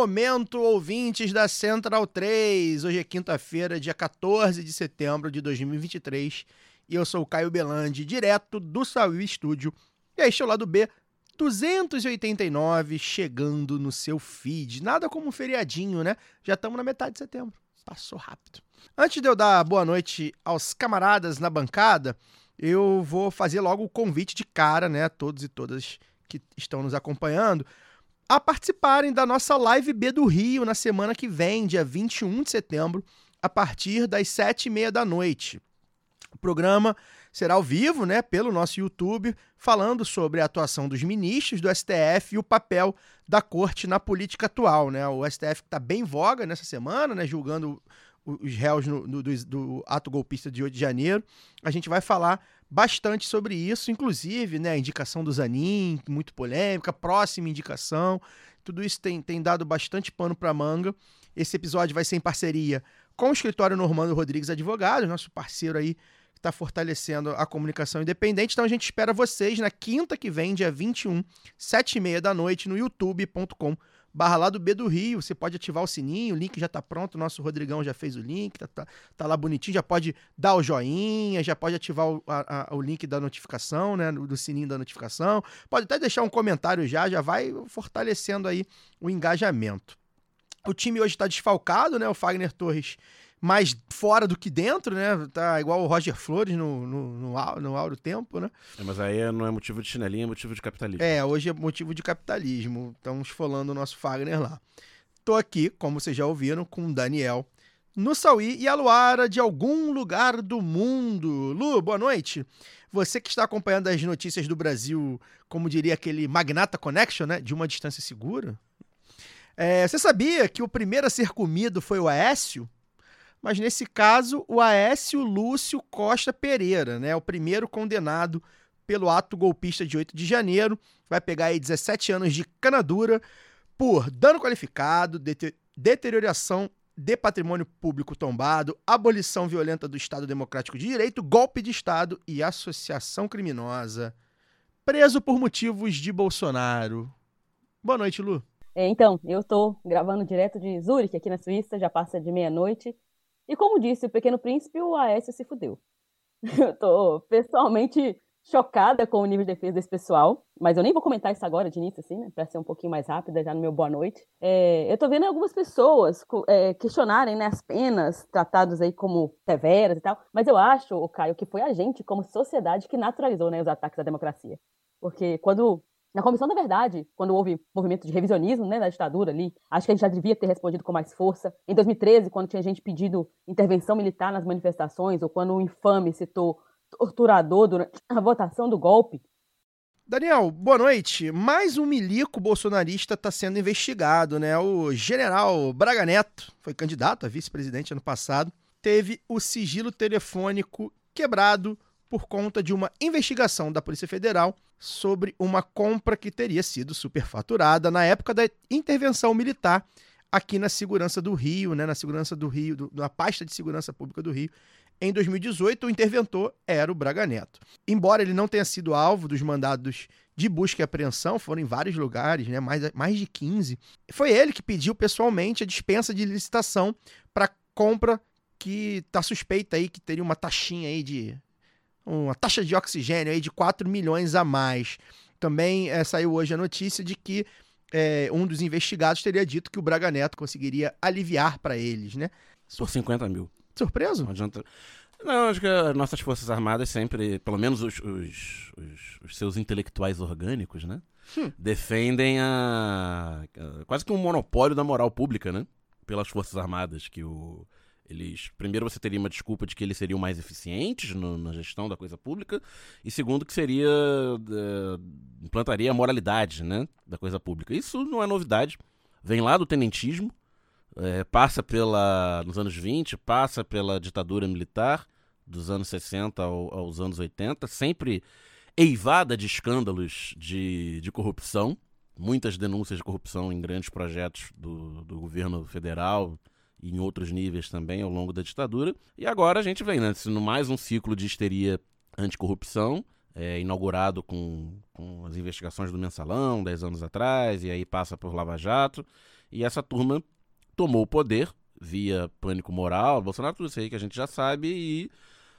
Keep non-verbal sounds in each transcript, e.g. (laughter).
Momento, ouvintes da Central 3. Hoje é quinta-feira, dia 14 de setembro de 2023. E eu sou o Caio Belandi, direto do Saúl Estúdio. E este é o lado B 289, chegando no seu feed. Nada como um feriadinho, né? Já estamos na metade de setembro. Passou rápido. Antes de eu dar boa noite aos camaradas na bancada, eu vou fazer logo o convite de cara, né? A todos e todas que estão nos acompanhando, a participarem da nossa Live B do Rio na semana que vem, dia 21 de setembro, a partir das sete e meia da noite. O programa será ao vivo, né, pelo nosso YouTube, falando sobre a atuação dos ministros do STF e o papel da corte na política atual, né? O STF está bem em voga nessa semana, né, julgando os réus no- no- do, do ato golpista de 8 de janeiro. A gente vai falar bastante sobre isso, inclusive, né, a indicação do Zanin, muito polêmica, próxima indicação. Tudo isso tem, tem dado bastante pano para manga. Esse episódio vai ser em parceria com o escritório Normando Rodrigues Advogados, nosso parceiro aí que está fortalecendo a comunicação independente. Então a gente espera vocês na quinta que vem, dia 21, sete e meia da noite, no youtube.com barra lá do B do Rio. Você pode ativar o sininho, o link já tá pronto, o nosso Rodrigão já fez o link, tá, tá, tá lá bonitinho, já pode dar o joinha, já pode ativar o, a- a- o link da notificação, né, do sininho da notificação. Pode até deixar um comentário já, já vai fortalecendo aí o engajamento. O time hoje está desfalcado, né? O Fagner Torres mais fora do que dentro, né? Tá igual o Roger Flores no, no, no, no Auro Tempo, né? É, mas aí não é motivo de chinelinho, é motivo de capitalismo. É, hoje é motivo de capitalismo. Estamos esfolando o nosso Fagner lá. Tô aqui, como vocês já ouviram, com o Daniel no Sauí e a Luara de algum lugar do mundo. Lu, boa noite. Você que está acompanhando as notícias do Brasil, como diria aquele Magnata Connection, né? De uma distância segura. É, você sabia que o primeiro a ser comido foi o Aécio? Mas nesse caso, o Aécio Lúcio Costa Pereira, né? O primeiro condenado pelo ato golpista de 8 de janeiro. Vai pegar aí 17 anos de canadura por dano qualificado, dete- deterioração de patrimônio público tombado, abolição violenta do Estado Democrático de Direito, golpe de Estado e associação criminosa. Preso por motivos de Bolsonaro. Boa noite, Lu. É, então, eu tô gravando direto de Zurique, aqui na Suíça, já passa de meia-noite. E como disse o Pequeno Príncipe, o Aécio se fudeu. (laughs) Eu tô pessoalmente chocada com o nível de defesa desse pessoal, mas eu nem vou comentar isso agora de início, assim, né, pra ser um pouquinho mais rápida, já no meu boa noite. É, eu tô vendo algumas pessoas é, questionarem, né, as penas tratadas aí como severas e tal, mas eu acho, o Caio, que foi a gente, como sociedade, que naturalizou, né, os ataques à democracia. Porque quando na Comissão da Verdade, quando houve movimento de revisionismo né, da ditadura ali, acho que a gente já devia ter respondido com mais força. Em 2013, quando tinha gente pedindo intervenção militar nas manifestações, ou quando o infame citou torturador durante a votação do golpe, Daniel, boa noite. Mais um milico bolsonarista está sendo investigado, né? O general Braga Neto, foi candidato a vice-presidente ano passado, teve o sigilo telefônico quebrado por conta de uma investigação da Polícia Federal sobre uma compra que teria sido superfaturada na época da intervenção militar aqui na segurança do Rio, né? Na segurança do Rio, do- na pasta de segurança pública do Rio. Em 2018, o interventor era o Braga Neto. Embora ele não tenha sido alvo dos mandados de busca e apreensão, foram em vários lugares, né, mais, mais de 15, foi ele que pediu pessoalmente a dispensa de licitação para compra que está suspeita aí que teria uma taxinha aí de uma taxa de oxigênio aí de 4 milhões a mais. Também eh, saiu hoje a notícia de que eh, um dos investigados teria dito que o Braga Neto conseguiria aliviar para eles, né? Por 50 mil. Surpreso? Não adianta. Não, acho que as nossas Forças Armadas sempre, pelo menos os, os, os- os seus intelectuais orgânicos, né? Hum. Defendem a, a- quase que um monopólio da moral pública, né? Pelas Forças Armadas, que o, Eles, primeiro, você teria uma desculpa de que eles seriam mais eficientes no- na gestão da coisa pública, e segundo, que seria. eh, implantaria a moralidade né, da coisa pública. Isso não é novidade. Vem lá do tenentismo, eh, passa pela. nos anos 20, passa pela ditadura militar, dos anos 60 ao- aos anos 80, sempre eivada de escândalos de, de corrupção. Muitas denúncias de corrupção em grandes projetos do, do governo federal e em outros níveis também ao longo da ditadura. E agora a gente vem, né? Mais um ciclo de histeria anticorrupção, é, inaugurado com, com as investigações do mensalão, 10 anos atrás, e aí passa por Lava Jato. E essa turma tomou o poder via pânico moral, Bolsonaro, tudo isso aí que a gente já sabe, e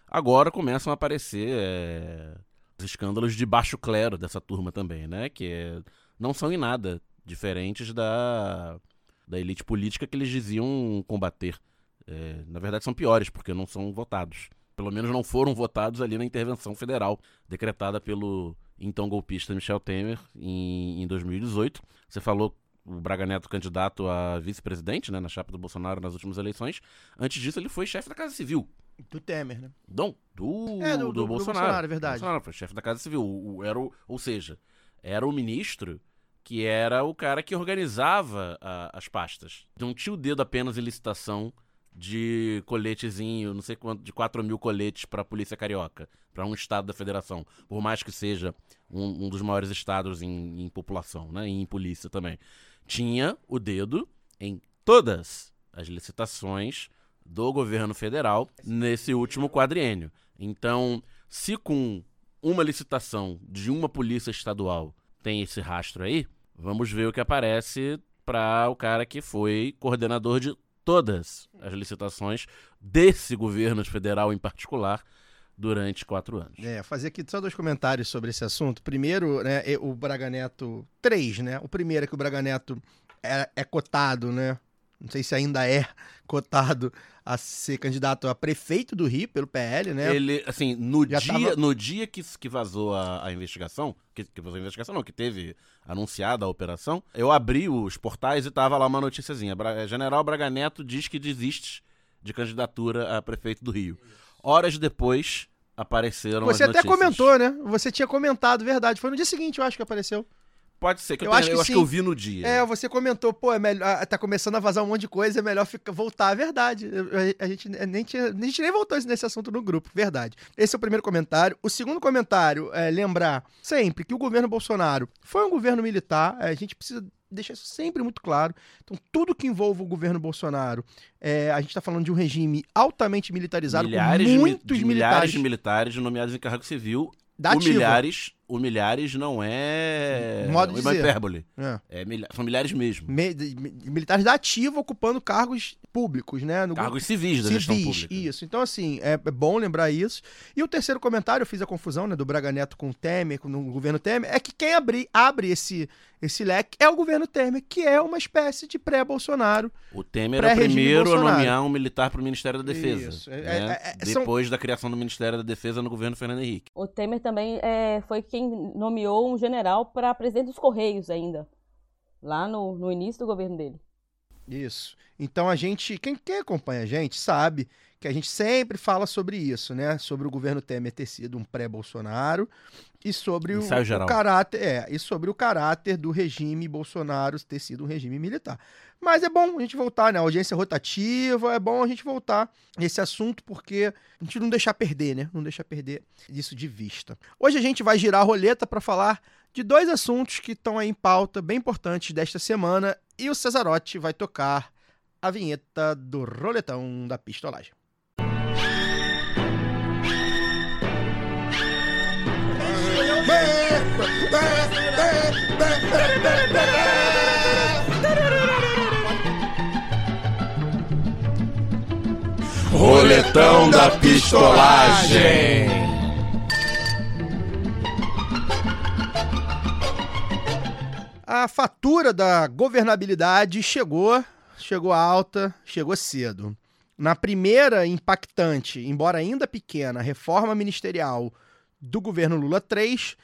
agora começam a aparecer é, os escândalos de baixo clero dessa turma também, né? Que é- não são em nada diferentes da, da elite política que eles diziam combater. É, na verdade, são piores, porque não são votados. Pelo menos não foram votados ali na intervenção federal, decretada pelo então golpista Michel Temer em, em 2018. Você falou o Braga Neto candidato a vice-presidente, né, na chapa do Bolsonaro nas últimas eleições. Antes disso, ele foi chefe da Casa Civil. Do Temer, né? Não, do, É, do- do, do- do Bolsonaro. Bolsonaro, é verdade. Bolsonaro foi chefe da Casa Civil. O, o- era o, ou seja, era o ministro que era o cara que organizava a- as pastas. Não tinha o dedo apenas em licitação de coletezinho, não sei quanto, de 4 mil coletes para a Polícia Carioca, para um estado da federação. Por mais que seja um, um dos maiores estados em, em população, né, e em polícia também. Tinha o dedo em todas as licitações do governo federal nesse último quadriênio. Então, se com uma licitação de uma polícia estadual tem esse rastro aí, vamos ver o que aparece para o cara que foi coordenador de todas as licitações desse governo federal em particular durante quatro anos. É, fazer aqui só dois comentários sobre esse assunto. Primeiro, né, o Braga Neto. Três, né? O primeiro é que o Braga Neto é, é cotado, né? Não sei se ainda é (laughs) cotado a ser candidato a prefeito do Rio pelo PL, né? Ele, assim, no Já dia, tava- no dia que, que vazou a, a investigação, que, que vazou a investigação não, que teve anunciada a operação, eu abri os portais e tava lá uma noticiazinha. Bra- General Braga Neto diz que desiste de candidatura a prefeito do Rio. Horas depois apareceram Você até notícias. comentou, né? Você tinha comentado, verdade. Foi no dia seguinte, eu acho que apareceu. Pode ser que eu, Eu acho que eu acho que eu vi no dia. É, você comentou, pô, é melhor, ah, tá começando a vazar um monte de coisa, é melhor ficar, voltar, é verdade. A, a gente nem tinha, a gente nem voltou nesse assunto no grupo, verdade. Esse é o primeiro comentário. O segundo comentário é lembrar sempre que o governo Bolsonaro foi um governo militar, é, a gente precisa deixar isso sempre muito claro. Então, tudo que envolve o governo Bolsonaro, é, a gente tá falando de um regime altamente militarizado, milhares com de muitos de militares milhares de militares nomeados em cargo civil. da ativa. milhares, o milhares não é Modo uma dizer. hipérbole. É. É milha- são milhares mesmo. Me- de- de- militares da ativa ocupando cargos públicos, né? No Cargos civis da gestão civis, pública. isso. Então, assim, é, é bom lembrar isso. E o terceiro comentário, eu fiz a confusão, né, do Braga Neto com o Temer, com o governo Temer, é que quem abri, abre esse, esse leque é o governo Temer, que é uma espécie de pré-Bolsonaro. O Temer é o primeiro a nomear um militar para o Ministério da Defesa. Isso. É- né? é- é- são- Depois da criação do Ministério da Defesa no governo Fernando Henrique. O Temer também é, foi quem nomeou um general para presidente dos Correios ainda. Lá no, no início do governo dele. Isso. Então a gente, quem, quem acompanha a gente sabe que a gente sempre fala sobre isso, né? Sobre o governo Temer ter sido um pré-Bolsonaro e sobre o, o caráter, é, e sobre o caráter do regime Bolsonaro ter sido um regime militar. Mas é bom a gente voltar, né? A audiência rotativa, é bom a gente voltar nesse assunto porque a gente não deixar perder, né? Não deixar perder isso de vista. Hoje a gente vai girar a roleta para falar de dois assuntos que estão aí em pauta, bem importantes desta semana, e o Cesarotti vai tocar a vinheta do roletão da pistolagem. Roletão da pistolagem. A fatura da governabilidade chegou, chegou alta, chegou cedo. Na primeira impactante, embora ainda pequena, reforma ministerial do governo Lula 3,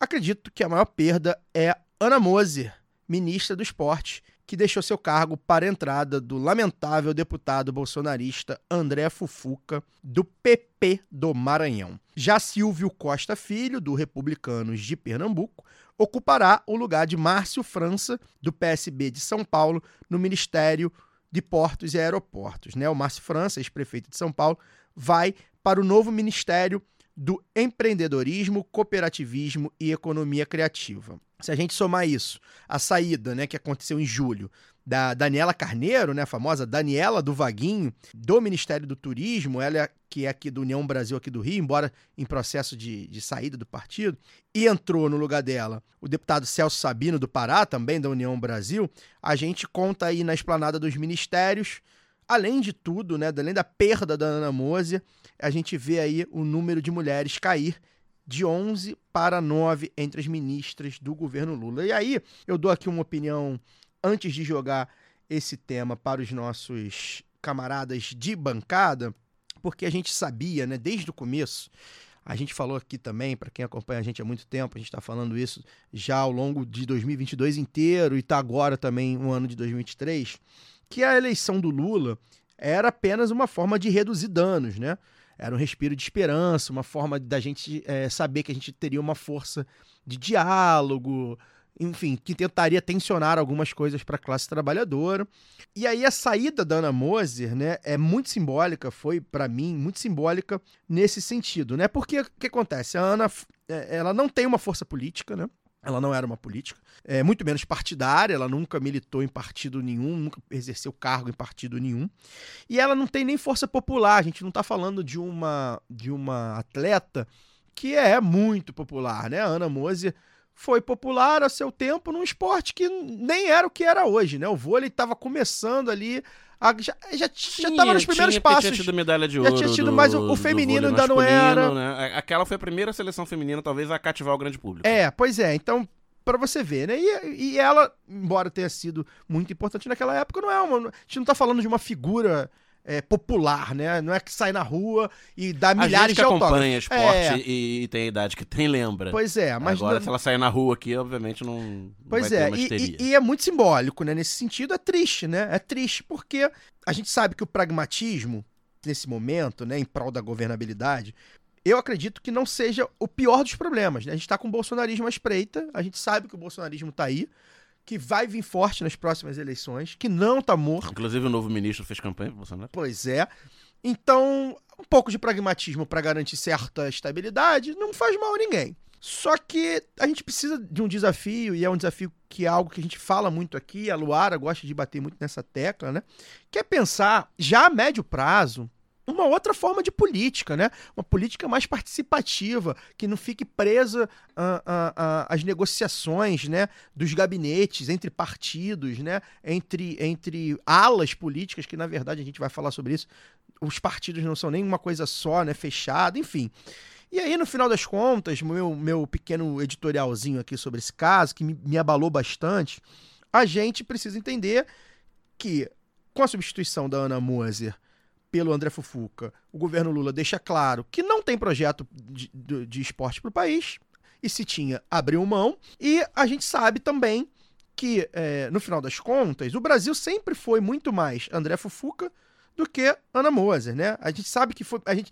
acredito que a maior perda é Ana Moser, ministra do Esporte, que deixou seu cargo para a entrada do lamentável deputado bolsonarista André Fufuca, do PP do Maranhão. Já Silvio Costa Filho, do Republicanos de Pernambuco, ocupará o lugar de Márcio França, do PSB de São Paulo, no Ministério de Portos e Aeroportos. Né? O Márcio França, ex-prefeito de São Paulo, vai para o novo Ministério do Empreendedorismo, Cooperativismo e Economia Criativa. Se a gente somar isso, a saída, né, que aconteceu em julho, da Daniela Carneiro, né, a famosa Daniela do Vaguinho, do Ministério do Turismo, ela é, que é aqui do União Brasil, aqui do Rio, embora em processo de, de saída do partido, e entrou no lugar dela o deputado Celso Sabino do Pará, também da União Brasil, a gente conta aí na esplanada dos ministérios, além de tudo, né, além da perda da Ana Moser, a gente vê aí o número de mulheres cair de 11 para 9 entre as ministras do governo Lula. E aí, eu dou aqui uma opinião antes de jogar esse tema para os nossos camaradas de bancada, porque a gente sabia, né, desde o começo, a gente falou aqui também, para quem acompanha a gente há muito tempo, a gente está falando isso já ao longo de 2022 inteiro e está agora também no ano de 2023, que a eleição do Lula era apenas uma forma de reduzir danos, né? Era um respiro de esperança, uma forma da gente é, saber que a gente teria uma força de diálogo, enfim, que tentaria tensionar algumas coisas para a classe trabalhadora. E aí a saída da Ana Moser, né, é muito simbólica, foi para mim muito simbólica nesse sentido, né? Porque o que acontece? A Ana, é, ela não tem uma força política, né? Ela não era uma política, é, muito menos partidária, ela nunca militou em partido nenhum, nunca exerceu cargo em partido nenhum. E ela não tem nem força popular, a gente não está falando de uma, de uma atleta que é muito popular, né? A Ana Mose foi popular a seu tempo num esporte que nem era o que era hoje, né? O vôlei estava começando ali a, já, já, tinha, já tava nos primeiros tinha, passos. Já tinha tido medalha de ouro. Já tinha tido, do, mas o, o feminino ainda não era. Né? Aquela foi a primeira seleção feminina, talvez, a cativar o grande público. É, pois é. Então, para você ver, né? E, e ela, embora tenha sido muito importante naquela época, não é uma. A gente não tá falando de uma figura é, popular, né? Não é que sai na rua e dá milhares a gente de que acompanha autógrafos. esporte É. e, e tem a idade que tem, lembra. Pois é, mas Agora, não- se ela sair na rua aqui, obviamente não, não Pois vai ter é, e, e- e é muito simbólico, né? Nesse sentido, é triste, né? É triste porque a gente sabe que o pragmatismo, nesse momento, né, em prol da governabilidade, eu acredito que não seja o pior dos problemas. Né? A gente está com o bolsonarismo à espreita, a gente sabe que o bolsonarismo está aí, que vai vir forte nas próximas eleições, que não está morto. Inclusive, o novo ministro fez campanha pro Bolsonaro. Pois é. Então, um pouco de pragmatismo para garantir certa estabilidade não faz mal a ninguém. Só que a gente precisa de um desafio, e é um desafio que é algo que a gente fala muito aqui, a Luara gosta de bater muito nessa tecla, né? Que é pensar, já a médio prazo, uma outra forma de política, né? Uma política mais participativa, que não fique presa às negociações, né? Dos gabinetes, entre partidos, né? Entre, entre alas políticas, que na verdade a gente vai falar sobre isso. Os partidos não são nem uma coisa só, né? Fechada, enfim. E aí, no final das contas, meu, meu pequeno editorialzinho aqui sobre esse caso, que me, me abalou bastante, a gente precisa entender que, com a substituição da Ana Moser pelo André Fufuca, o governo Lula deixa claro que não tem projeto de, de, de esporte para o país, e se tinha, abriu mão, e a gente sabe também que, é, no final das contas, o Brasil sempre foi muito mais André Fufuca do que Ana Moser, né? A gente sabe que foi. A gente,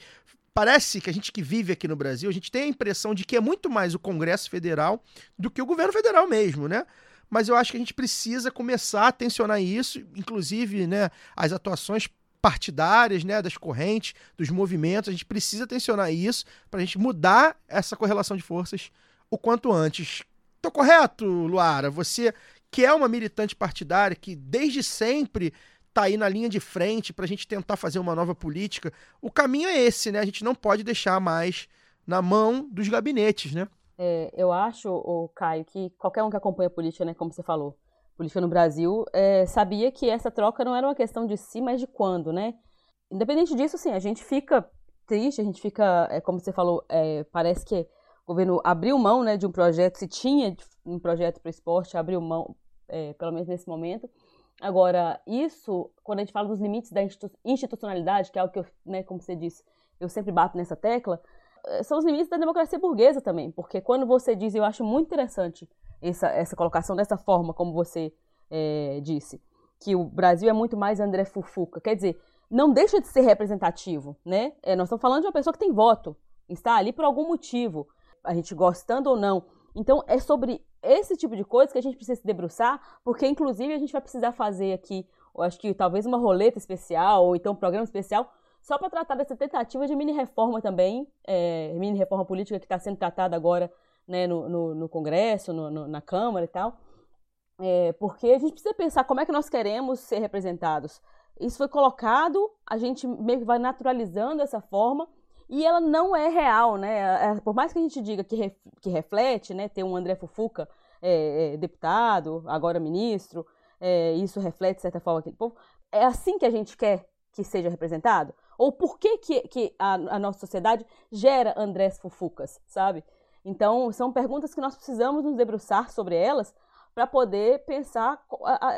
parece que a gente que vive aqui no Brasil, a gente tem a impressão de que é muito mais o Congresso Federal do que o governo federal mesmo, né? Mas eu acho que a gente precisa começar a tensionar isso, inclusive, né, as atuações partidárias, né, das correntes, dos movimentos, a gente precisa tensionar isso para a gente mudar essa correlação de forças o quanto antes. Tô correto, Luara? Você que é uma militante partidária que desde sempre tá aí na linha de frente para a gente tentar fazer uma nova política. O caminho é esse, né? A gente não pode deixar mais na mão dos gabinetes, né? É, eu acho, o Caio, que qualquer um que acompanha a política, né, como você falou, política no Brasil, é, sabia que essa troca não era uma questão de si, mas de quando, né? Independente disso, sim, a gente fica triste, a gente fica, é, como você falou, é, parece que o governo abriu mão, né, de um projeto, se tinha um projeto para o esporte, abriu mão, é, pelo menos nesse momento. Agora, isso, quando a gente fala dos limites da institu- institucionalidade, que é algo que eu, né, como você disse, eu sempre bato nessa tecla, eh, são os limites da democracia burguesa também, porque quando você diz, eu acho muito interessante essa, essa colocação dessa forma, como você é, disse, que o Brasil é muito mais André Fufuca. Quer dizer, não deixa de ser representativo, né? É, nós estamos falando de uma pessoa que tem voto, está ali por algum motivo, a gente gostando ou não. Então, é sobre esse tipo de coisa que a gente precisa se debruçar, porque, inclusive, a gente vai precisar fazer aqui, eu acho que talvez uma roleta especial, ou então um programa especial, só para tratar dessa tentativa de mini-reforma também, é, mini-reforma política que está sendo tratada agora né, no, no, no Congresso, no, no, na Câmara e tal. É, porque a gente precisa pensar como é que nós queremos ser representados. Isso foi colocado, a gente meio que vai naturalizando essa forma, e ela não é real, né? É, por mais que a gente diga que, ref, que reflete, né? Ter um André Fufuca é, é, deputado, agora ministro, é, isso reflete, de certa forma, aquele povo. É assim que a gente quer que seja representado? Ou por que, que, que a, a nossa sociedade gera Andrés Fufucas, sabe? Então, são perguntas que nós precisamos nos debruçar sobre elas para poder pensar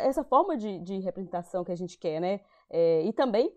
essa forma de, de, representação que a gente quer, né? É, e também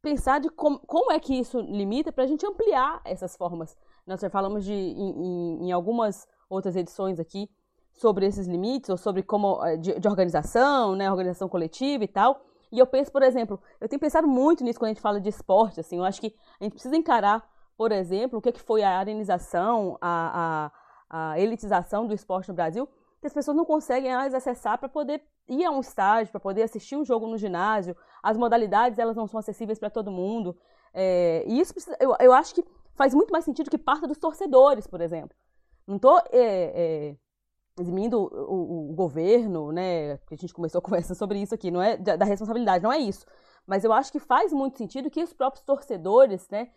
pensar de com, como é que isso limita para a gente ampliar essas formas. Nós já falamos de, em, em, algumas outras edições aqui sobre esses limites, ou sobre como eh, de, de, organização, né, organização coletiva e tal. E eu penso, por exemplo, eu tenho pensado muito nisso quando a gente fala de esporte, assim, eu acho que a gente precisa encarar, por exemplo, o que, é que foi a arenização, a, a, a elitização do esporte no Brasil, que as pessoas não conseguem mais acessar para poder ir a um estágio, para poder assistir um jogo no ginásio. As modalidades elas não são acessíveis para todo mundo. É, e isso precisa, eu, eu acho que faz muito mais sentido que parta dos torcedores, por exemplo. Não estou é, é, eximindo o, o, governo, né? Que a gente começou a (laughs) conversar sobre isso aqui, não é da, da, responsabilidade, não é isso. Mas eu acho que faz muito sentido que os próprios torcedores, né?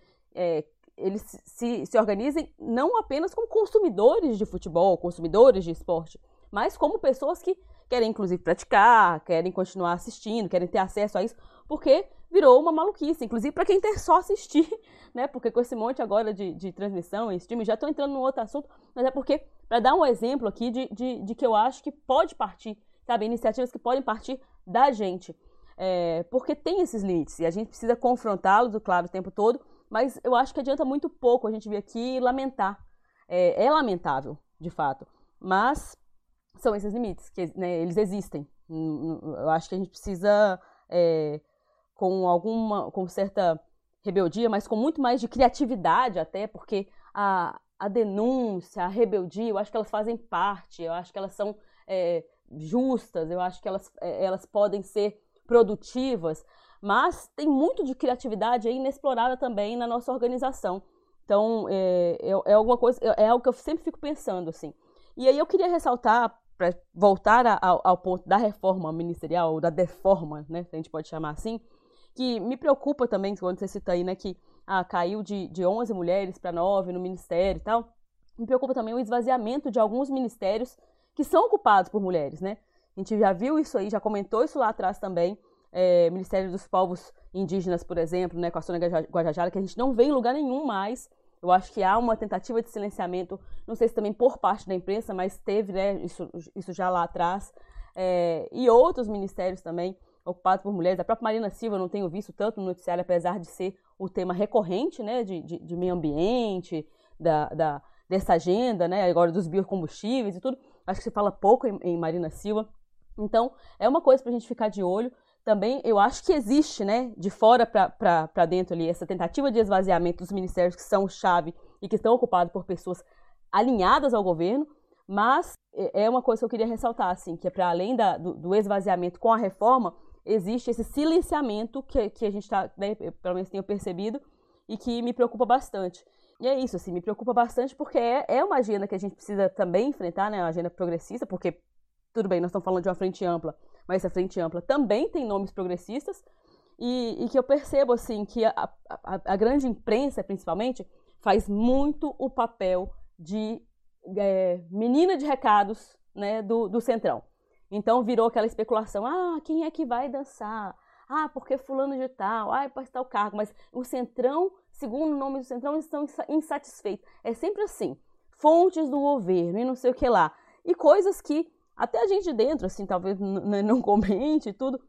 Eles se, se organizem não apenas como consumidores de futebol, consumidores de esporte, mas como pessoas que querem, inclusive, praticar, querem continuar assistindo, querem ter acesso a isso, porque virou uma maluquice, inclusive para quem quer só assistir, (laughs) né? Porque com esse monte agora de, de transmissão e streaming, já estou entrando num outro assunto, mas é porque, para dar um exemplo aqui de, de, de, que eu acho que pode partir, sabe? Iniciativas que podem partir da gente. É, porque tem esses limites e a gente precisa confrontá-los, claro, o tempo todo, mas eu acho que adianta muito pouco a gente vir aqui e lamentar. É, é lamentável, de fato, mas são esses limites, que né, eles existem. Eu acho que a gente precisa, é, com alguma, com certa rebeldia, mas com muito mais de criatividade até, porque a, a denúncia, a rebeldia, eu acho que elas fazem parte, eu acho que elas são é, justas, eu acho que elas, é, elas podem ser produtivas, mas tem muito de criatividade aí inexplorada também na nossa organização. Então, é, é, é alguma coisa, é, é algo que eu sempre fico pensando, assim. E aí eu queria ressaltar para voltar ao, ao, ponto da reforma ministerial, ou da deforma, né, se a gente pode chamar assim, que me preocupa também, quando você cita aí, né, que ah, caiu de, de 11 mulheres para 9 no ministério e tal, me preocupa também o esvaziamento de alguns ministérios que são ocupados por mulheres, né? A gente já viu isso aí, já comentou isso lá atrás também, é, Ministério dos Povos Indígenas, por exemplo, né, com a Sônia Guajajara, que a gente não vê em lugar nenhum mais, eu acho que há uma tentativa de silenciamento, não sei se também por parte da imprensa, mas teve né, isso, isso já lá atrás. É, e outros ministérios também ocupados por mulheres. A própria Marina Silva eu não tenho visto tanto no noticiário, apesar de ser o tema recorrente né, de, de, de meio ambiente, da, da, dessa agenda, né, agora dos biocombustíveis e tudo. Acho que se fala pouco em, em Marina Silva. Então, é uma coisa para a gente ficar de olho também eu acho que existe, né, de fora para dentro ali, essa tentativa de esvaziamento dos ministérios que são chave e que estão ocupados por pessoas alinhadas ao governo, mas é, é uma coisa que eu queria ressaltar, assim, que é para além da, do, do, esvaziamento com a reforma, existe esse silenciamento que, que a gente está, né, pelo menos tenho percebido, e que me preocupa bastante. E é isso, assim, me preocupa bastante porque é, é uma agenda que a gente precisa também enfrentar, né, uma agenda progressista, porque, tudo bem, nós estamos falando de uma frente ampla, mas a frente ampla também tem nomes progressistas, e, e que eu percebo assim que a, a, a, grande imprensa, principalmente, faz muito o papel de é, menina de recados né, do, do Centrão. Então virou aquela especulação: ah, quem é que vai dançar? Ah, porque fulano de tal, ah, para tal cargo. Mas o Centrão, segundo o nome do Centrão, eles estão insatisfeitos. É sempre assim. Fontes do governo e não sei o que lá. E coisas que até a gente dentro, assim, talvez não comente e tudo,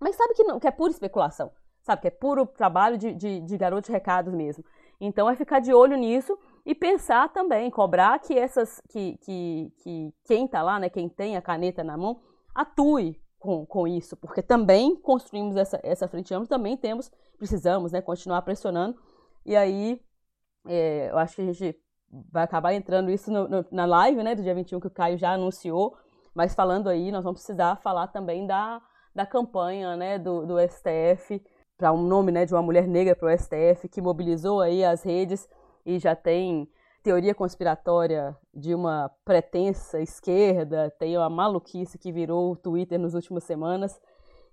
mas sabe que, não, que é pura especulação, sabe? Que é puro trabalho de, de, de garoto de recados mesmo. Então é ficar de olho nisso e pensar também, cobrar que essas, que, que, que quem tá lá, né, quem tem a caneta na mão, atue, com, com isso, porque também construímos essa, essa frente ampla, também temos, precisamos né, continuar pressionando. E aí, é, eu acho que a gente vai acabar entrando isso no, no, na live né, do dia 21, que o Caio já anunciou, mas falando aí, nós vamos precisar falar também da, da campanha né, do, do STF, para um nome né, de uma mulher negra para o STF, que mobilizou aí as redes e já tem teoria conspiratória de uma pretensa esquerda, tem uma maluquice que virou o Twitter nas últimas semanas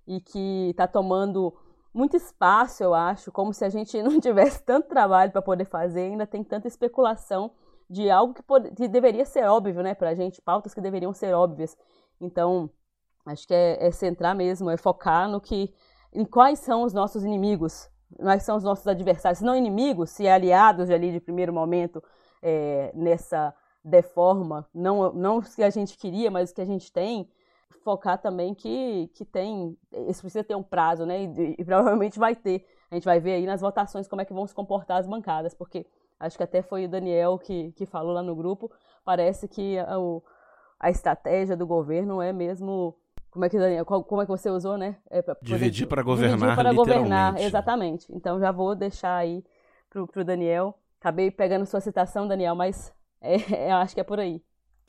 e que está tomando muito espaço, eu acho, como se a gente (laughs) não tivesse tanto trabalho para poder fazer, ainda tem tanta especulação de algo que, pode, que deveria ser óbvio, né, para a gente, pautas que deveriam ser óbvias. Então, acho que é, é centrar mesmo, é focar no que, em quais são os nossos inimigos, quais são os nossos adversários, se não inimigos, se aliados ali de primeiro momento, é, nessa deforma, não, não o que a gente queria, mas o que a gente tem, focar também que, que tem, isso precisa ter um prazo, né? E, e, provavelmente vai ter. A gente vai ver aí nas votações como é que vão se comportar as bancadas, porque acho que até foi o Daniel que, que falou lá no grupo, parece que a, a estratégia do governo é mesmo como é que Daniel, como é que você usou, né? É pra, dividir para governar, dividir para governar, exatamente. Então já vou deixar aí pro, pro Daniel Acabei pegando sua citação, Daniel, mas é, (laughs) eu acho que é por aí.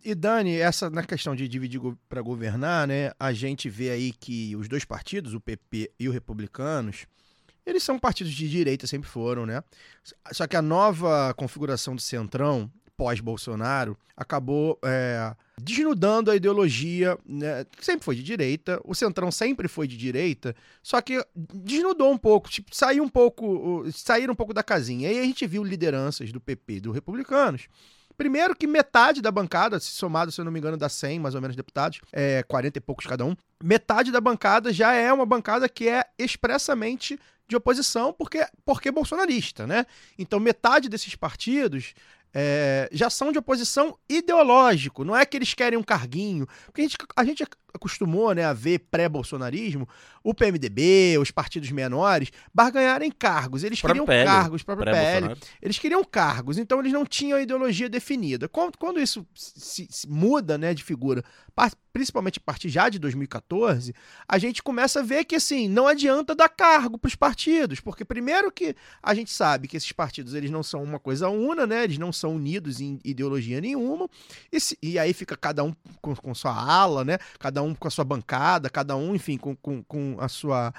E Dani, essa na questão de dividir para governar, né? A gente vê aí que os dois partidos, o PP e o Republicanos, eles são partidos de direita, sempre foram, né? Só que a nova configuração do Centrão, pós-Bolsonaro, acabou é, desnudando a ideologia, né, sempre foi de direita, o Centrão sempre foi de direita, só que desnudou um pouco, tipo, saiu um pouco, saíram um pouco da casinha. E aí a gente viu lideranças do PP e do Republicanos. Primeiro que metade da bancada, se somado, se eu não me engano, dá 100 mais ou menos deputados, é 40 e poucos cada um, metade da bancada já é uma bancada que é expressamente de oposição porque, porque bolsonarista, né? Então metade desses partidos é, já são de oposição ideológico, não é que eles querem um carguinho, porque a gente, a gente acostumou né, a ver pré-bolsonarismo o PMDB, os partidos menores, barganharem cargos. Eles queriam PL, cargos, próprio PL. Eles queriam cargos, então eles não tinham a ideologia definida. Quando, quando isso se, se muda né, de figura, principalmente a partir já de 2014, a gente começa a ver que assim, não adianta dar cargo para os partidos, porque primeiro que a gente sabe que esses partidos eles não são uma coisa una, né? Eles não são unidos em ideologia nenhuma, e, se, e aí fica cada um com, com sua ala, né? Cada um com a sua bancada, cada um, enfim, com, com, com a, sua,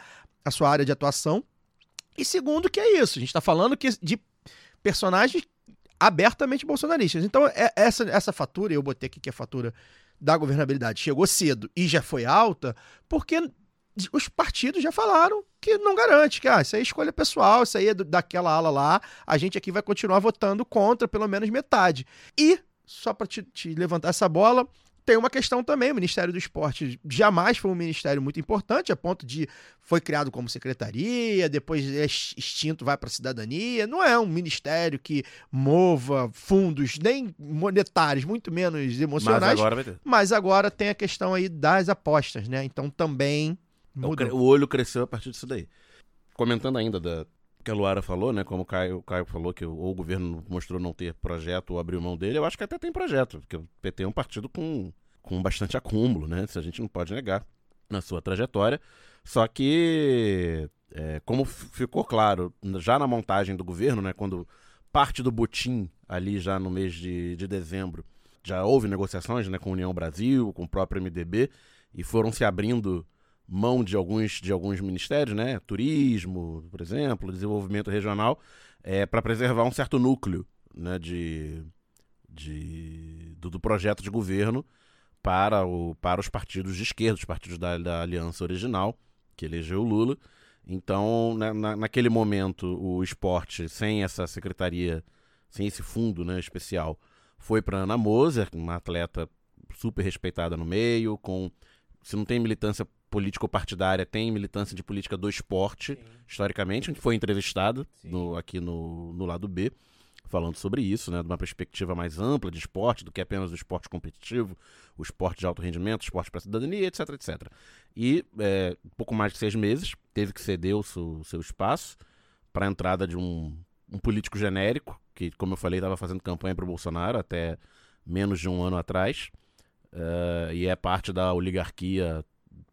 a sua área de atuação. E segundo, que é isso, a gente está falando que de personagens abertamente bolsonaristas. Então, é, essa, essa fatura, eu botei aqui que a fatura da governabilidade chegou cedo e já foi alta, porque os partidos já falaram que não garante, que ah, isso aí é escolha pessoal, isso aí é daquela ala lá, a gente aqui vai continuar votando contra pelo menos metade. E, só para te, te levantar essa bola, tem uma questão também, o Ministério do Esporte jamais foi um ministério muito importante, a ponto de foi criado como secretaria, depois é extinto, vai para a cidadania. Não é um ministério que mova fundos nem monetários, muito menos emocionais. Mas agora vai ter. Mas agora tem a questão aí das apostas, né? Então também mudou. O olho cresceu a partir disso daí. Comentando ainda da que a Luara falou, né? Como o Caio, o Caio falou que ou o governo mostrou não ter projeto ou abriu mão dele, eu acho que até tem projeto, porque o PT é um partido com, com bastante acúmulo, né? Isso a gente não pode negar na sua trajetória. Só que, é, como ficou claro já na montagem do governo, né? Quando parte do butim ali já no mês de, de dezembro, já houve negociações né, com a União Brasil, com o próprio MDB, e foram se abrindo mão de alguns, de alguns ministérios, né? Turismo, por exemplo, desenvolvimento regional, é, para preservar um certo núcleo né, de, de, do, do, projeto de governo para, o, para os partidos de esquerda, os partidos da, da aliança original, que elegeu o Lula. Então, na, na, naquele momento, o esporte, sem essa secretaria, sem esse fundo né, especial, foi para Ana Moser, uma atleta super respeitada no meio, com se não tem militância político-partidária tem militância de política do esporte, Sim. historicamente, foi entrevistado no, aqui no, no lado B, falando sobre isso, né, de uma perspectiva mais ampla de esporte do que apenas o esporte competitivo, o esporte de alto rendimento, o esporte para cidadania, etc, etc. E é, pouco mais de seis meses teve que ceder o seu, seu espaço para a entrada de um, um político genérico, que, como eu falei, estava fazendo campanha para o Bolsonaro até menos de um ano atrás, uh, e é parte da oligarquia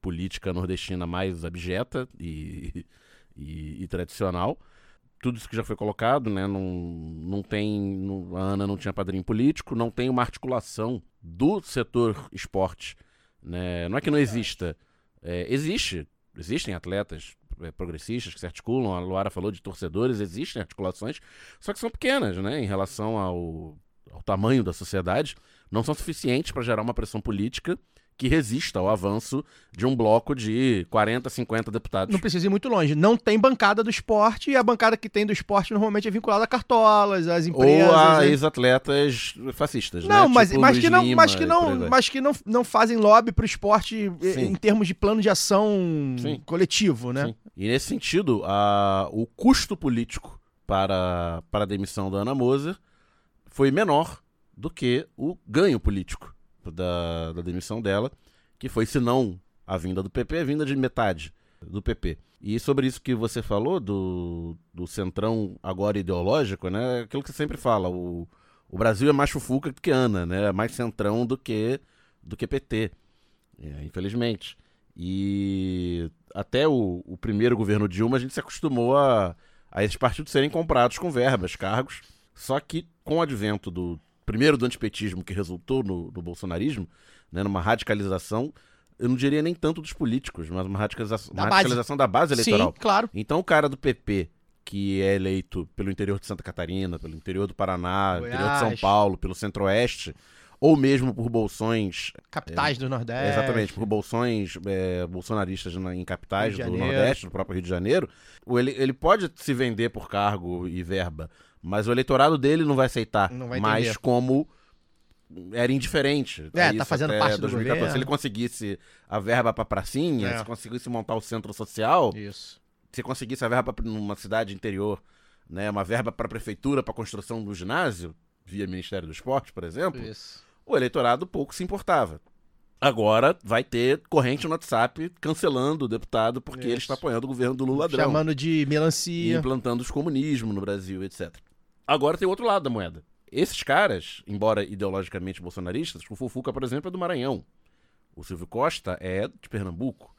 política nordestina mais abjeta e, e, e tradicional. Tudo isso que já foi colocado, né? Não, não tem. Não, a Ana não tinha padrinho político, não tem uma articulação do setor esporte. Né? Não é que não exista. É, existe. Existem atletas é, progressistas que se articulam, a Luara falou de torcedores, existem articulações, só que são pequenas, né? Em relação ao, ao tamanho da sociedade, não são suficientes para gerar uma pressão política que resista ao avanço de um bloco de 40, 50 deputados. Não precisa ir muito longe. Não tem bancada do esporte e a bancada que tem do esporte normalmente é vinculada a cartolas, às empresas. Ou a né? ex-atletas fascistas, Não, né? mas, Tipo mas que não, Lima mas que não, mas que não, não fazem lobby pro esporte eh, Sim. em termos de plano de ação Sim. coletivo, né? Sim. E nesse sentido, a, o custo político para, para a demissão da Ana Moser foi menor do que o ganho político da, da demissão dela, que foi, se não a vinda do PP, a vinda de metade do PP. E sobre isso que você falou, do, do centrão agora ideológico, né? Aquilo que você sempre fala, o, o Brasil é mais fufuca do que Ana, né? É mais centrão do que, do que PT, é, infelizmente. E até o, o primeiro governo Dilma, a gente se acostumou a, a esses partidos serem comprados com verbas, cargos. Só que com o advento do primeiro do antipetismo que resultou no, no bolsonarismo, né, numa radicalização, eu não diria nem tanto dos políticos, mas uma radicalização, Da uma base. radicalização da base eleitoral. Sim, claro. Então o cara do PP, que é eleito pelo interior de Santa Catarina, pelo interior do Paraná, Goiás. interior de São Paulo, pelo centro-oeste, ou mesmo por bolsões Capitais do Nordeste. Exatamente, por bolsões é, bolsonaristas na- em capitais do. Nordeste, do próprio Rio de Janeiro, ele, ele pode se vender por cargo e verba, mas o eleitorado dele não vai aceitar Não vai mais entender. como era indiferente. É, tá isso fazendo até parte do 2014. governo. Se ele conseguisse a verba pra pracinha, É. se conseguisse montar o centro social, Isso. se conseguisse a verba pra, numa cidade interior, né, uma verba para prefeitura para construção do ginásio, via Ministério do Esporte, por exemplo, Isso. o eleitorado pouco se importava. Agora vai ter corrente no WhatsApp cancelando o deputado porque ele Isso. está apoiando o governo do Lula ladrão Chamando de e melancia. implantando os comunismo no Brasil, etc. Agora tem o outro lado da moeda. Esses caras, embora ideologicamente bolsonaristas, o Fufuca, por exemplo, é do Maranhão. O Silvio Costa é de Pernambuco.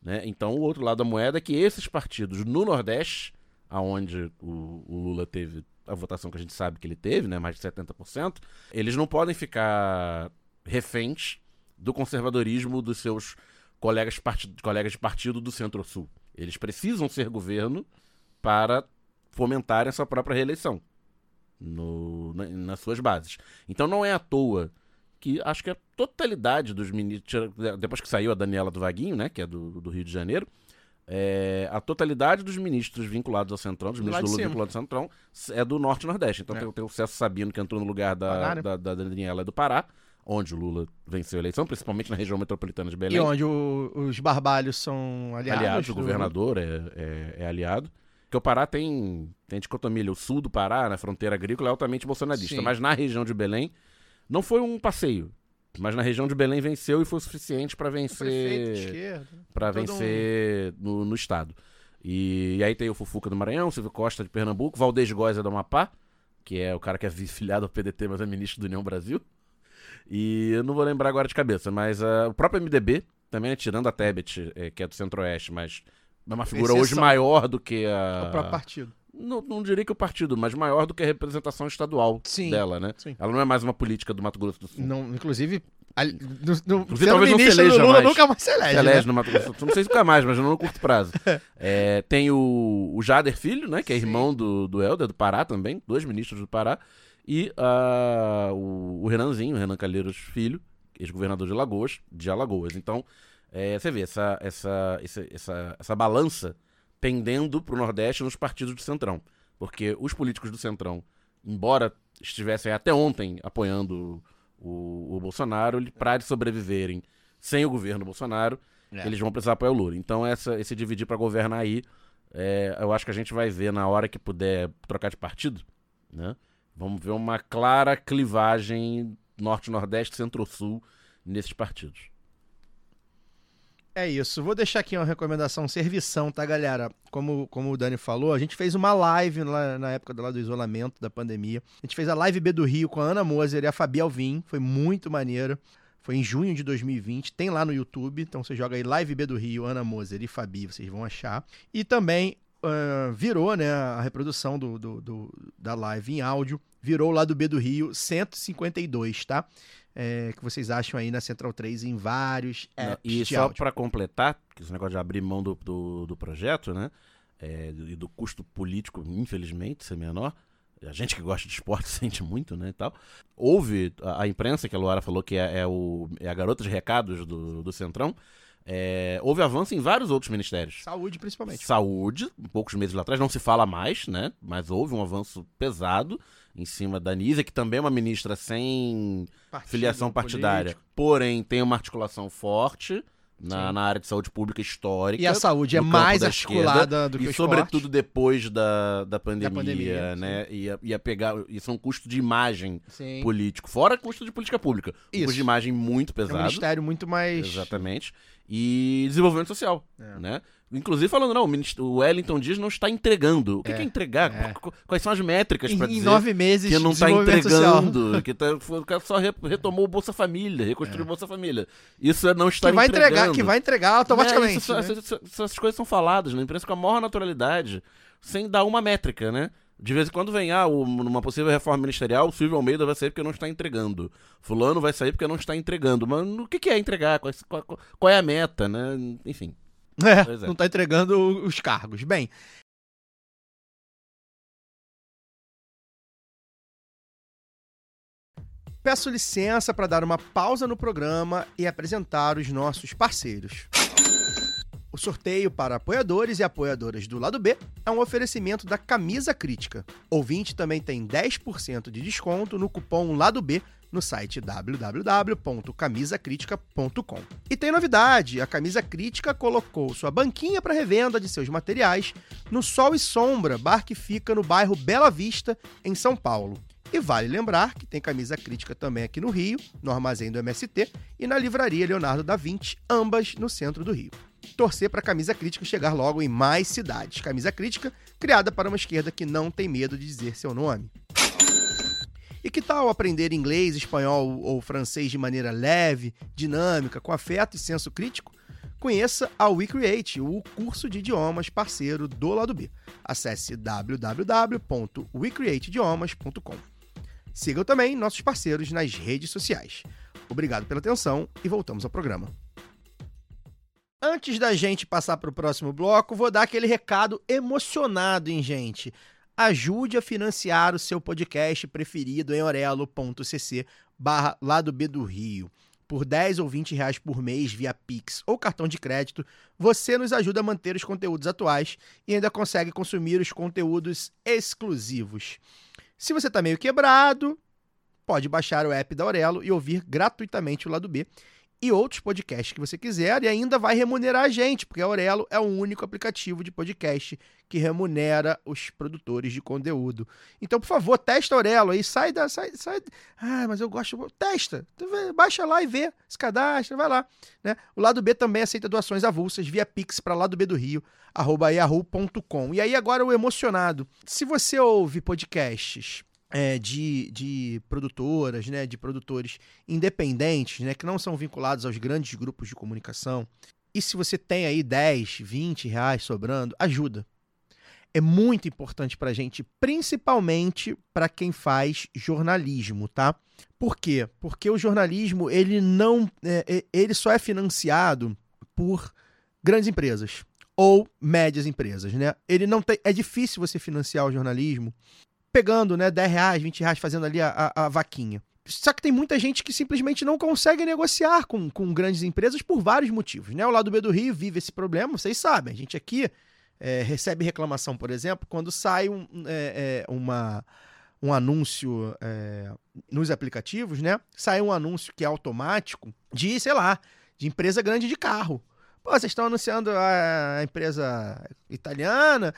Né? Então, o outro lado da moeda é que esses partidos no Nordeste, aonde o, o Lula teve a votação que a gente sabe que ele teve, né, mais de 70%, eles não podem ficar reféns do conservadorismo dos seus colegas, parti- colegas de partido do Centro-Sul. Eles precisam ser governo para fomentar essa própria reeleição no- na- nas suas bases. Então não é à toa que acho que a totalidade dos ministros, depois que saiu a Daniela do Vaguinho, né, que é do, do Rio de Janeiro, é, a totalidade dos ministros vinculados ao Centrão, dos ministros do Lula vinculados ao Centrão, é do Norte e Nordeste. Então É. tem, tem o Celso Sabino, que entrou no lugar da, da, da Daniela do Pará, onde o Lula venceu a eleição, principalmente na região metropolitana de Belém E onde o- os barbalhos são aliados. aliados, o do- governador é, é, é aliado. Porque o Pará tem, tem dicotomia. O sul do Pará, na fronteira agrícola, é altamente bolsonarista. Sim. Mas na região de Belém, não foi um passeio. Mas na região de Belém venceu e foi o suficiente para vencer, todo vencer no, no estado. E, e aí tem o Fufuca do Maranhão, Silvio Costa de Pernambuco, Valdez Góes é do Amapá, que é o cara que é filiado ao PDT, mas é ministro do União Brasil. E eu não vou lembrar agora de cabeça, mas ah, o próprio MDB, também, né, tirando a Tebet, eh, que é do Centro-Oeste, mas é uma figura hoje Exceção. maior do que a. O próprio partido. Não, não diria que o partido, mas maior do que a representação estadual Sim, dela, né? sim. Ela não é mais uma política do Mato Grosso do Sul. Não, inclusive, ali- no, no, Inclusive, talvez não se eleja Lula mais. nunca mais se elege, Se elege né? no Mato Grosso do Sul. Não sei se nunca mais, mas não no curto prazo. (laughs) É, tem o, o Jader Filho, né? Que é Sim. irmão do, do Helder, do Pará também. Dois ministros do Pará. E ah, o, o Renanzinho, o Renan Calheiros Filho, ex-governador de Alagoas, de Alagoas. Então, é, você vê essa, essa, essa, essa, essa balança pendendo para o Nordeste nos partidos do Centrão. Porque os políticos do Centrão, embora estivessem até ontem apoiando o, o Bolsonaro, para sobreviverem sem o governo Bolsonaro, É. eles vão precisar apoiar o Lula. Então, essa, esse dividir para governar aí, é, eu acho que a gente vai ver na hora que puder trocar de partido, né? Vamos ver uma clara clivagem norte-nordeste, centro-sul nesses partidos. É isso. Vou deixar aqui uma recomendação, servição, tá, galera? Como, como o Dani falou, a gente fez uma live lá na época do, lá do isolamento, da pandemia. A gente fez a live B do Rio com a Ana Moser e a Fabi Alvim. Foi muito maneiro. Foi em junho de 2020. Tem lá no YouTube. Então você joga aí Live B do Rio, Ana Moser e Fabi, vocês vão achar. E também uh, virou né, a reprodução do, do, do, da live em áudio. Virou lá do B do Rio 152, tá? É, que vocês acham aí na Central 3 em vários apps E só para completar, que esse negócio de abrir mão do, do, do projeto, né? É, e do custo político, infelizmente, ser menor. A gente que gosta de esporte (laughs) sente muito, né, e tal. Houve a, a imprensa, que a Luara falou que é, é o, é a garota de recados do, do Centrão, é, houve avanço em vários outros ministérios. Saúde, principalmente. Saúde, poucos meses lá atrás, não se fala mais, né? Mas houve um avanço pesado em cima da Nízia, que também é uma ministra sem Partido filiação partidária, político. porém tem uma articulação forte na, na área de saúde pública histórica. E a saúde é mais da articulada esquerda, do que o E sobretudo depois da, da pandemia, pandemia, né? Ia, ia pegar. Isso é um custo de imagem Sim. político, fora custo de política pública. Um Isso. custo de imagem muito É um pesado. ministério muito mais. Exatamente. E desenvolvimento social, É. né? Inclusive falando, não, o, Wellington Dias não está entregando. O que É, que é entregar? é. Qu- Quais são as métricas Em, para em dizer nove meses que não está social. entregando? Que tá, o cara só re- retomou o Bolsa Família, reconstruiu o Bolsa Família. Isso é não estar É. Que vai entregar, entregando. que vai entregar automaticamente. É, isso- né? essas, essas- coisas são faladas na imprensa com a maior naturalidade, sem dar uma métrica, né? De vez em quando vem, ah, numa possível reforma ministerial, o Silvio Almeida vai sair porque não está entregando. Fulano vai sair porque não está entregando. Mas o que, que é entregar? Qual, qual- qual é a meta, né? Enfim. É, (laughs) é. não tá entregando os cargos. Bem. Peço licença para dar uma pausa no programa e apresentar os nossos parceiros. O sorteio para apoiadores e apoiadoras do lado B é um oferecimento da Camisa Crítica. Ouvinte também tem 10% de desconto no cupom Lado B no site www.camisacritica.com. E tem novidade: a Camisa Crítica colocou sua banquinha para revenda de seus materiais no Sol e Sombra, bar que fica no bairro Bela Vista, em São Paulo. E vale lembrar que tem camisa crítica também aqui no Rio, no armazém do MST e na livraria Leonardo da Vinci, ambas no centro do Rio. Torcer para a camisa crítica chegar logo em mais cidades. Camisa crítica criada para uma esquerda que não tem medo de dizer seu nome. E que tal aprender inglês, espanhol ou francês de maneira leve, dinâmica, com afeto e senso crítico? Conheça a WeCreate, o curso de idiomas parceiro do lado B. Acesse www.wecreateidiomas.com. Sigam também nossos parceiros nas redes sociais. Obrigado pela atenção e voltamos ao programa. Antes da gente passar para o próximo bloco, vou dar aquele recado emocionado, hein, gente? Ajude a financiar o seu podcast preferido em orelo.cc barra lado B do Rio. Por 10 ou 20 reais por mês via Pix ou cartão de crédito, você nos ajuda a manter os conteúdos atuais e ainda consegue consumir os conteúdos exclusivos. Se você está meio quebrado, pode baixar o app da Aurelo e ouvir gratuitamente o lado B e outros podcasts que você quiser e ainda vai remunerar a gente, porque a Aurelo é o único aplicativo de podcast que remunera os produtores de conteúdo. Então, por favor, testa a Aurelo aí, sai da. Sai, sai... Ah, mas eu gosto. Testa. Baixa lá e vê, se cadastra, vai lá. Né? O lado B também aceita doações avulsas via Pix para lado B do Rio, arroba. E aí, agora o emocionado. Se você ouve podcasts é, de, de produtoras, né, de produtores independentes, né, que não são vinculados aos grandes grupos de comunicação. E se você tem aí 10, 20 reais sobrando, ajuda. É muito importante para a gente, principalmente para quem faz jornalismo, tá? Por quê? Porque o jornalismo ele não, é, ele só é financiado por grandes empresas ou médias empresas, né? Ele não tem, é difícil você financiar o jornalismo pegando, né, 10 reais, 20 reais, fazendo ali a, a, a vaquinha. Só que tem muita gente que simplesmente não consegue negociar com, com grandes empresas por vários motivos, né? O lado B do Rio vive esse problema, vocês sabem. A gente aqui é, recebe reclamação, por exemplo, quando sai um, é, é, uma, um anúncio é, nos aplicativos, né? Sai um anúncio que é automático de, sei lá, de empresa grande de carro. Pô, vocês estão anunciando a empresa italiana,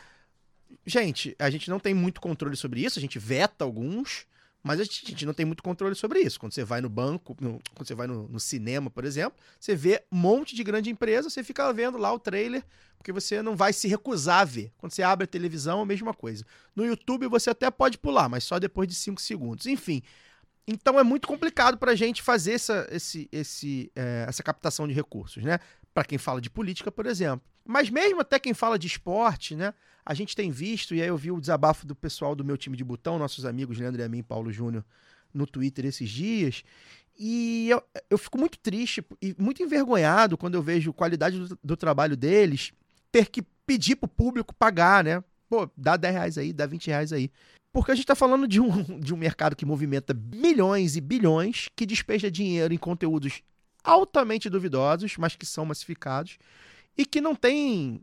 Gente, a gente não tem muito controle sobre isso, a gente veta alguns, mas a gente, a gente não tem muito controle sobre isso. Quando você vai no banco, no, quando você vai no, no, cinema, por exemplo, você vê um monte de grande empresa, você fica vendo lá o trailer, porque você não vai se recusar a ver. Quando você abre a televisão, a mesma coisa. No YouTube você até pode pular, mas só depois de 5 segundos. Enfim. Então é muito complicado para a gente fazer essa, esse, esse, é, essa captação de recursos, né? Para quem fala de política, por exemplo. Mas mesmo até quem fala de esporte, né? A gente tem visto, e aí eu vi o desabafo do pessoal do meu time de botão, nossos amigos Leandro e a mim, Paulo Júnior, no Twitter esses dias. E eu, eu fico muito triste e muito envergonhado quando eu vejo a qualidade do, do trabalho deles ter que pedir pro público pagar, né? Pô, dá 10 reais aí, dá 20 reais aí. Porque a gente está falando de um, (laughs) de um mercado que movimenta milhões e bilhões, que despeja dinheiro em conteúdos altamente duvidosos, mas que são massificados, e que não tem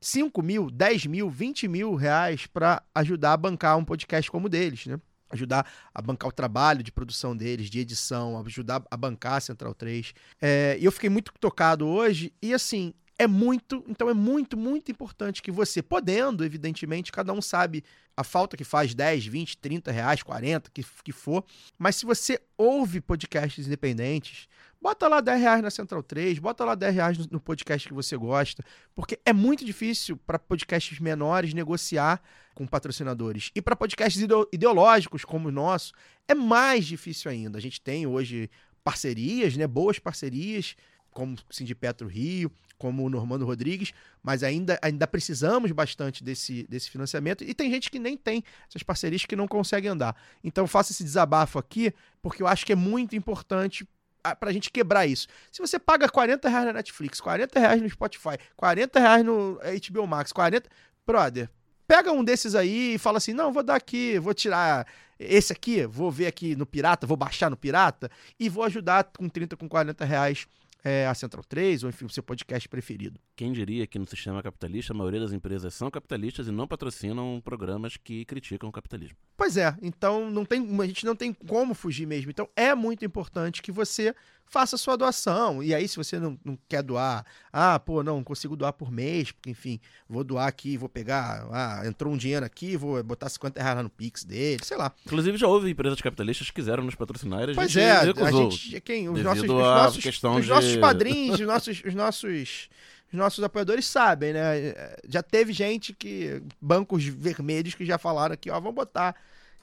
5 mil, 10 mil, 20 mil reais para ajudar a bancar um podcast como o deles, né? Ajudar a bancar o trabalho de produção deles, de edição, ajudar a bancar a Central 3. É, e eu fiquei muito tocado hoje, e assim, é muito, então é muito, muito importante que você, podendo, evidentemente, cada um sabe a falta que faz 10, 20, 30 reais, 40, que, que for, mas se você ouve podcasts independentes, bota lá 10 reais na Central 3, bota lá 10 reais no, no podcast que você gosta, porque é muito difícil para podcasts menores negociar com patrocinadores. E para podcasts ideológicos como o nosso, é mais difícil ainda. A gente tem hoje parcerias, né, boas parcerias, como o Sindipetro Rio, como o Normando Rodrigues, mas ainda, ainda precisamos bastante desse, desse financiamento. E tem gente que nem tem essas parcerias que não consegue andar. Então faço esse desabafo aqui, porque eu acho que é muito importante pra gente quebrar isso. Se você paga 40 reais na Netflix, 40 reais no Spotify, 40 reais no HBO Max, 40. Brother, pega um desses aí e fala assim: não, vou dar aqui, vou tirar esse aqui, vou ver aqui no Pirata, vou baixar no Pirata e vou ajudar com 30, com 40 reais é, a Central 3 ou enfim o seu podcast preferido. Quem diria que no sistema capitalista a maioria das empresas são capitalistas e não patrocinam programas que criticam o capitalismo? Pois é, então não tem, a gente não tem como fugir mesmo. Então é muito importante que você faça sua doação. E aí, se você não, não quer doar, ah, pô, não consigo doar por mês, porque enfim, vou doar aqui, vou pegar, ah, entrou um dinheiro aqui, vou botar 50 reais no Pix dele, sei lá. Inclusive, já houve empresas capitalistas que quiseram nos patrocinar e a Pois gente é, recusou. a gente, quem, os nossos, os nossos, os de- nossos padrinhos, os nossos, os nossos, os nossos apoiadores sabem, né? Já teve gente que, bancos vermelhos que já falaram aqui, ó, vamos botar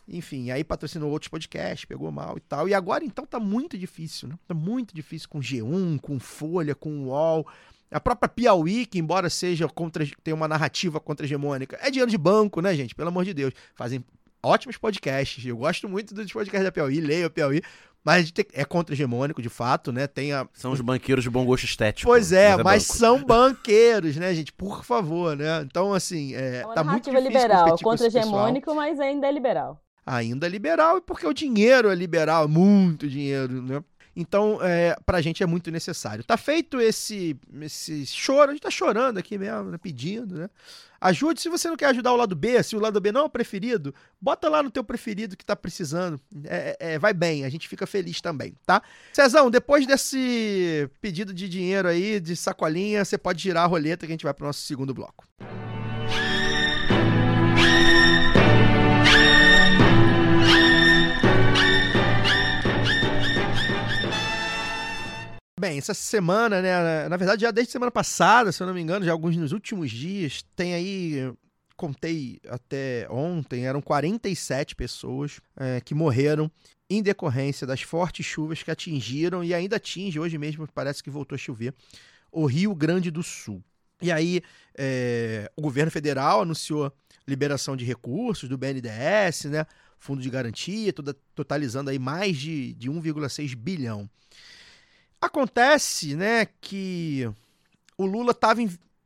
enfim, aí patrocinou outros podcasts, pegou mal e tal. E agora, então, tá muito difícil, né? Tá muito difícil com G1, com Folha, com UOL. A própria Piauí, que embora seja contra, tem uma narrativa contra-hegemônica, é dinheiro de banco, né, gente? Pelo amor de Deus. Fazem ótimos podcasts. Eu gosto muito dos podcasts da Piauí, leio a Piauí. Mas é contra-hegemônico, de fato, né? Tem a, São os banqueiros de bom gosto estético. Pois é, mas, banco. são (laughs) banqueiros, né, gente? Por favor, né? Então, assim, é, É tá muito narrativa difícil liberal, competir com esse pessoal. contra-hegemônico, mas ainda é liberal. Ainda liberal, e porque o dinheiro é liberal, muito dinheiro, né? Então, é, pra gente é muito necessário. Tá feito esse, esse choro, a gente tá chorando aqui mesmo, né? pedindo, né? Ajude, se você não quer ajudar o lado B, se o lado B não é o preferido, bota lá no teu preferido que tá precisando. É, é, vai bem, a gente fica feliz também, tá? Cezão, depois desse pedido de dinheiro aí, de sacolinha, você pode girar a roleta que a gente vai pro nosso segundo bloco. Bem, essa semana, né? Na verdade, já desde semana passada, se eu não me engano, já alguns nos últimos dias, tem aí. Contei até ontem, eram 47 pessoas é, que morreram em decorrência das fortes chuvas que atingiram e ainda atinge, hoje mesmo parece que voltou a chover, o Rio Grande do Sul. E aí, é, o governo federal anunciou liberação de recursos do BNDES, né? Fundo de garantia, toda, totalizando aí mais de, de 1,6 bilhão. Acontece, né, que o Lula estava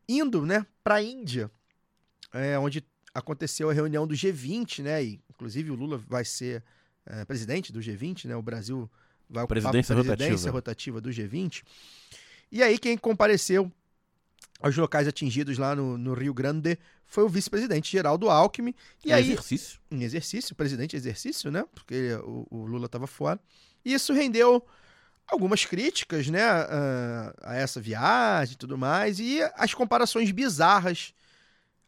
indo, né, para a Índia, é, onde aconteceu a reunião do G20, né, e inclusive o Lula vai ser é, presidente do G20, né, o Brasil vai ocupar Presidência a presidência rotativa. rotativa do G20. E aí quem compareceu aos locais atingidos lá no, no Rio Grande foi o vice-presidente Geraldo Alckmin. E Em aí, exercício. em exercício, presidente em exercício, né? Porque o, o Lula estava fora. E isso rendeu algumas críticas, né, a, essa viagem e tudo mais, e as comparações bizarras,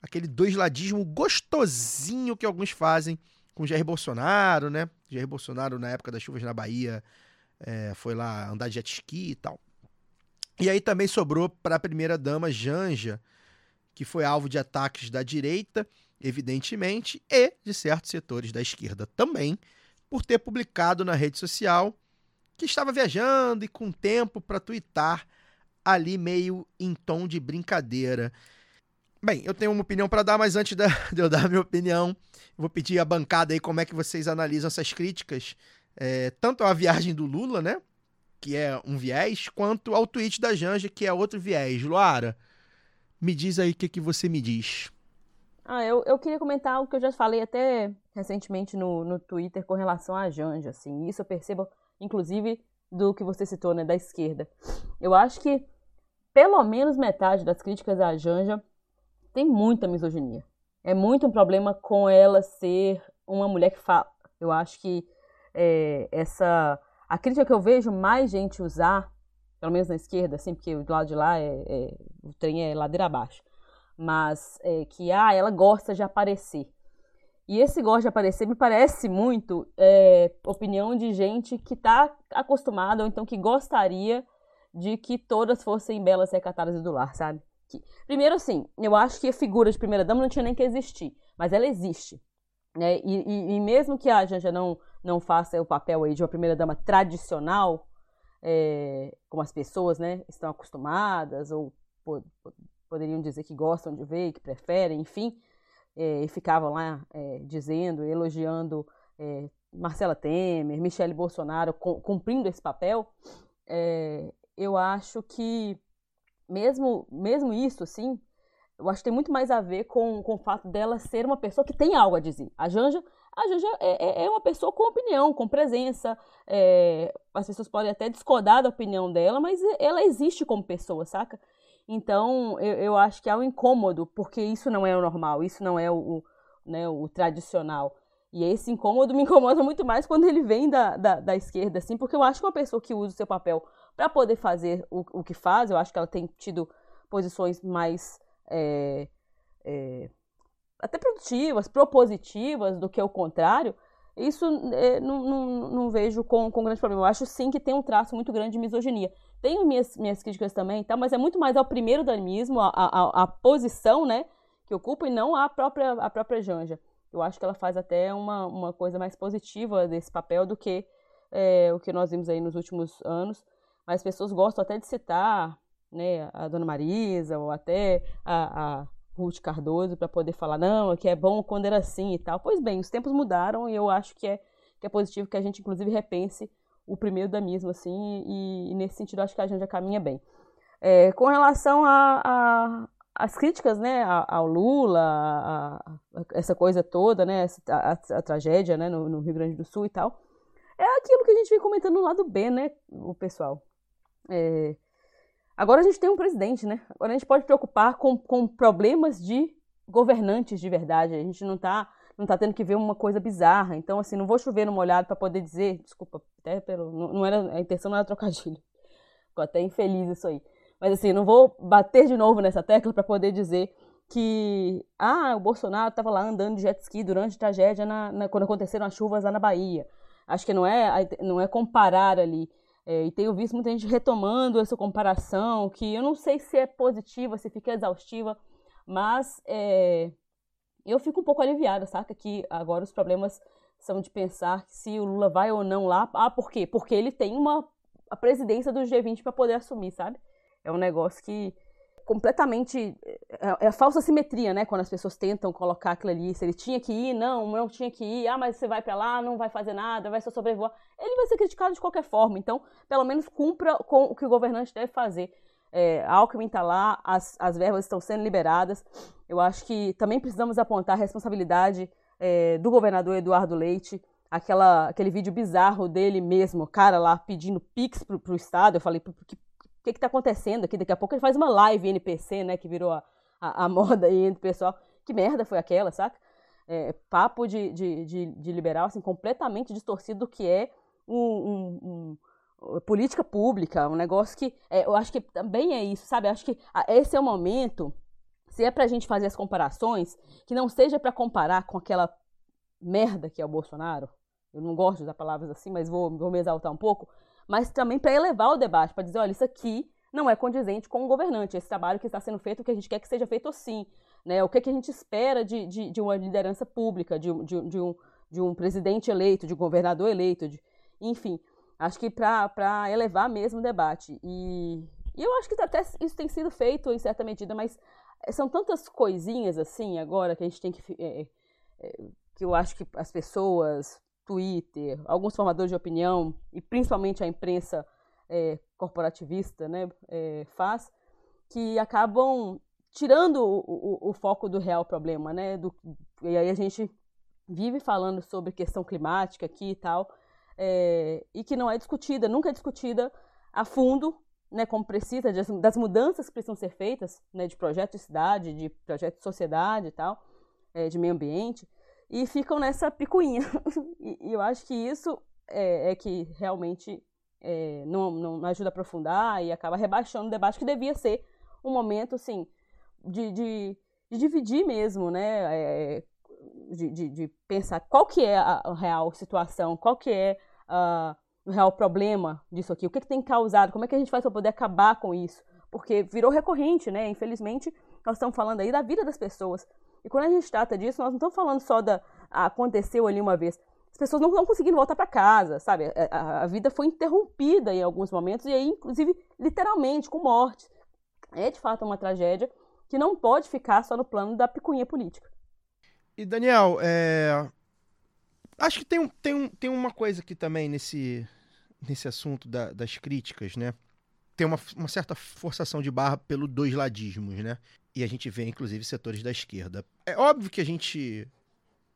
aquele doisladismo gostosinho que alguns fazem com Jair Bolsonaro, né? Jair Bolsonaro, na época das chuvas na Bahia, é, foi lá andar de jet ski e tal. E aí também sobrou para a primeira-dama Janja, que foi alvo de ataques da direita, evidentemente, e de certos setores da esquerda também, por ter publicado na rede social que estava viajando e com tempo para twittar ali meio em tom de brincadeira. Bem, eu tenho uma opinião para dar, mas antes (laughs) de eu dar a minha opinião, vou pedir a bancada aí como é que vocês analisam essas críticas, é, tanto à viagem do Lula, né, que é um viés, quanto ao tweet da Janja, que é outro viés. Luara, me diz aí o que, que você me diz. Ah, eu, eu queria comentar o que eu já falei até recentemente no, no Twitter com relação à Janja, assim, isso eu percebo inclusive do que você citou, né, da esquerda. Eu acho que pelo menos metade das críticas à Janja tem muita misoginia. É muito um problema com ela ser uma mulher que fala. Eu acho que é, essa a crítica que eu vejo mais gente usar, pelo menos na esquerda, assim, porque do lado de lá é, é o trem é ladeira abaixo, mas é que ah, ela gosta de aparecer. E esse gosto de aparecer me parece muito é, opinião de gente que está acostumada, ou então que gostaria de que todas fossem belas recatadas do lar, sabe? Que, primeiro, assim, eu acho que a figura de primeira-dama não tinha nem que existir, mas ela existe. Né? E, e, e, mesmo que a Janja não, não faça o papel aí de uma primeira-dama tradicional, é, como as pessoas né, estão acostumadas, ou poderiam dizer que gostam de ver, que preferem, enfim, é, e ficavam lá é, dizendo, elogiando é, Marcela Temer, Michele Bolsonaro cumprindo esse papel, é, eu acho que mesmo, mesmo isso, assim, eu acho que tem muito mais a ver com, com o fato dela ser uma pessoa que tem algo a dizer. A Janja, a Janja é, é, é uma pessoa com opinião, com presença. É, as pessoas podem até discordar da opinião dela, mas ela existe como pessoa, saca? Então, eu, eu acho que há um incômodo, porque isso não é o normal, isso não é o, o, né, o tradicional. E esse incômodo (laughs) me incomoda muito mais quando ele vem da, da, da esquerda, assim, porque eu acho que uma pessoa que usa o seu papel para poder fazer o, o que faz, eu acho que ela tem tido posições mais. É, é, até produtivas, propositivas do que o contrário, isso é, não, não, não, vejo com, com grande problema. Eu acho sim que tem um traço muito grande de misoginia. Tenho minhas, minhas críticas também, tá? mas é muito mais ao primeiro damismo, a, a, a posição né, que ocupa, e não a própria, a própria Janja. Eu acho que ela faz até uma, uma coisa mais positiva desse papel do que é, o que nós vimos aí nos últimos anos. Mas as pessoas gostam até de citar né, a Dona Marisa ou até a, a Ruth Cardoso para poder falar, não, que é bom quando era assim e tal. Pois bem, os tempos mudaram e eu acho que é, que é positivo que a gente, inclusive, repense o primeiro da mesma, assim, e, e nesse sentido acho que a gente já caminha bem. É, com relação as críticas, né, ao Lula, a, a, essa coisa toda, né, a, a tragédia, né, no, no, Rio Grande do Sul e tal, é aquilo que a gente vem comentando no lado B, né, o pessoal. É, agora a gente tem um presidente, né, agora a gente pode preocupar com, com problemas de governantes de verdade, a gente não está não tá tendo que ver uma coisa bizarra. Então, assim, não vou chover no molhado para poder dizer, desculpa, até pelo. Não, não, era, a intenção não era trocadilho. (laughs) Ficou até infeliz isso aí. Mas assim, não vou bater de novo nessa tecla para poder dizer que ah, o Bolsonaro estava lá andando de jet ski durante a tragédia na, na, quando aconteceram as chuvas lá na Bahia. Acho que não é, não é comparar ali. É, e tenho visto muita gente retomando essa comparação, que eu não sei se é positiva, se fica exaustiva, mas é, eu fico um pouco aliviada, saca? Que agora os problemas são de pensar se o Lula vai ou não lá. Ah, por quê? Porque ele tem uma a presidência do G20 para poder assumir, sabe? É um negócio que completamente é, é falsa simetria, né? Quando as pessoas tentam colocar aquilo ali, se ele tinha que ir, não, não tinha que ir. Ah, mas você vai para lá, não vai fazer nada, vai só sobrevoar. Ele vai ser criticado de qualquer forma. Então, pelo menos cumpra com o que o governante deve fazer é, a Alckmin está lá, as, as verbas estão sendo liberadas. Eu acho que também precisamos apontar a responsabilidade é, do governador Eduardo Leite, aquela, aquele vídeo bizarro dele mesmo, cara lá pedindo pix pro, pro Estado. Eu falei, que, que, que tá acontecendo aqui? Daqui a pouco ele faz uma live NPC, né, que virou a, a, a (laughs) moda aí entre o pessoal. Que merda foi aquela, saca? É, papo de, de, de, de, liberal, assim, completamente distorcido do que é um, um, um política pública, um negócio que é, eu acho que também é isso, sabe? Eu acho que esse é o momento, se é pra gente fazer as comparações, que não seja para comparar com aquela merda que é o Bolsonaro. Eu não gosto de usar palavras assim, mas vou, vou me exaltar um pouco. Mas também para elevar o debate, para dizer, olha, isso aqui não é condizente com o governante. Esse trabalho que está sendo feito, o que a gente quer que seja feito assim. Né? O que, que a gente espera de, de, de uma liderança pública, de, de, de um, de um presidente eleito, de um governador eleito, de, enfim, acho que para elevar mesmo o debate. E, e eu acho que até isso tem sido feito em certa medida, mas são tantas coisinhas assim agora que a gente tem que. É, é, que eu acho que as pessoas, Twitter, alguns formadores de opinião, e principalmente a imprensa é, corporativista, né, é, faz, que acabam tirando o, o, o, foco do real problema, né? Do, e aí a gente vive falando sobre questão climática aqui e tal, é, e que não é discutida, nunca é discutida a fundo, né, como precisa, das, das mudanças que precisam ser feitas, né, de projeto de cidade, de projeto de sociedade e tal, é, de meio ambiente, e ficam nessa picuinha. (laughs) e, eu acho que isso é, é que realmente é, não, não ajuda a aprofundar e acaba rebaixando o debate que devia ser um momento, assim, de, de, de dividir mesmo, né, é, de, de, de, pensar qual que é a, a real situação, qual que é uh, o real problema disso aqui, o que, que tem causado, como é que a gente faz para poder acabar com isso, porque virou recorrente, né? Infelizmente, nós estamos falando aí da vida das pessoas. E quando a gente trata disso, nós não estamos falando só da ah, aconteceu ali uma vez. As pessoas não estão conseguindo voltar para casa, sabe? A, a, a, vida foi interrompida em alguns momentos e aí, inclusive, literalmente, com morte. É de fato uma tragédia que não pode ficar só no plano da picuinha política. E Daniel, é... acho que tem, tem, tem uma coisa aqui também nesse, nesse assunto da, das críticas, né? Tem uma, uma certa forçação de barra pelo dois ladismos, né? E a gente vê, inclusive, setores da esquerda. É óbvio que a gente,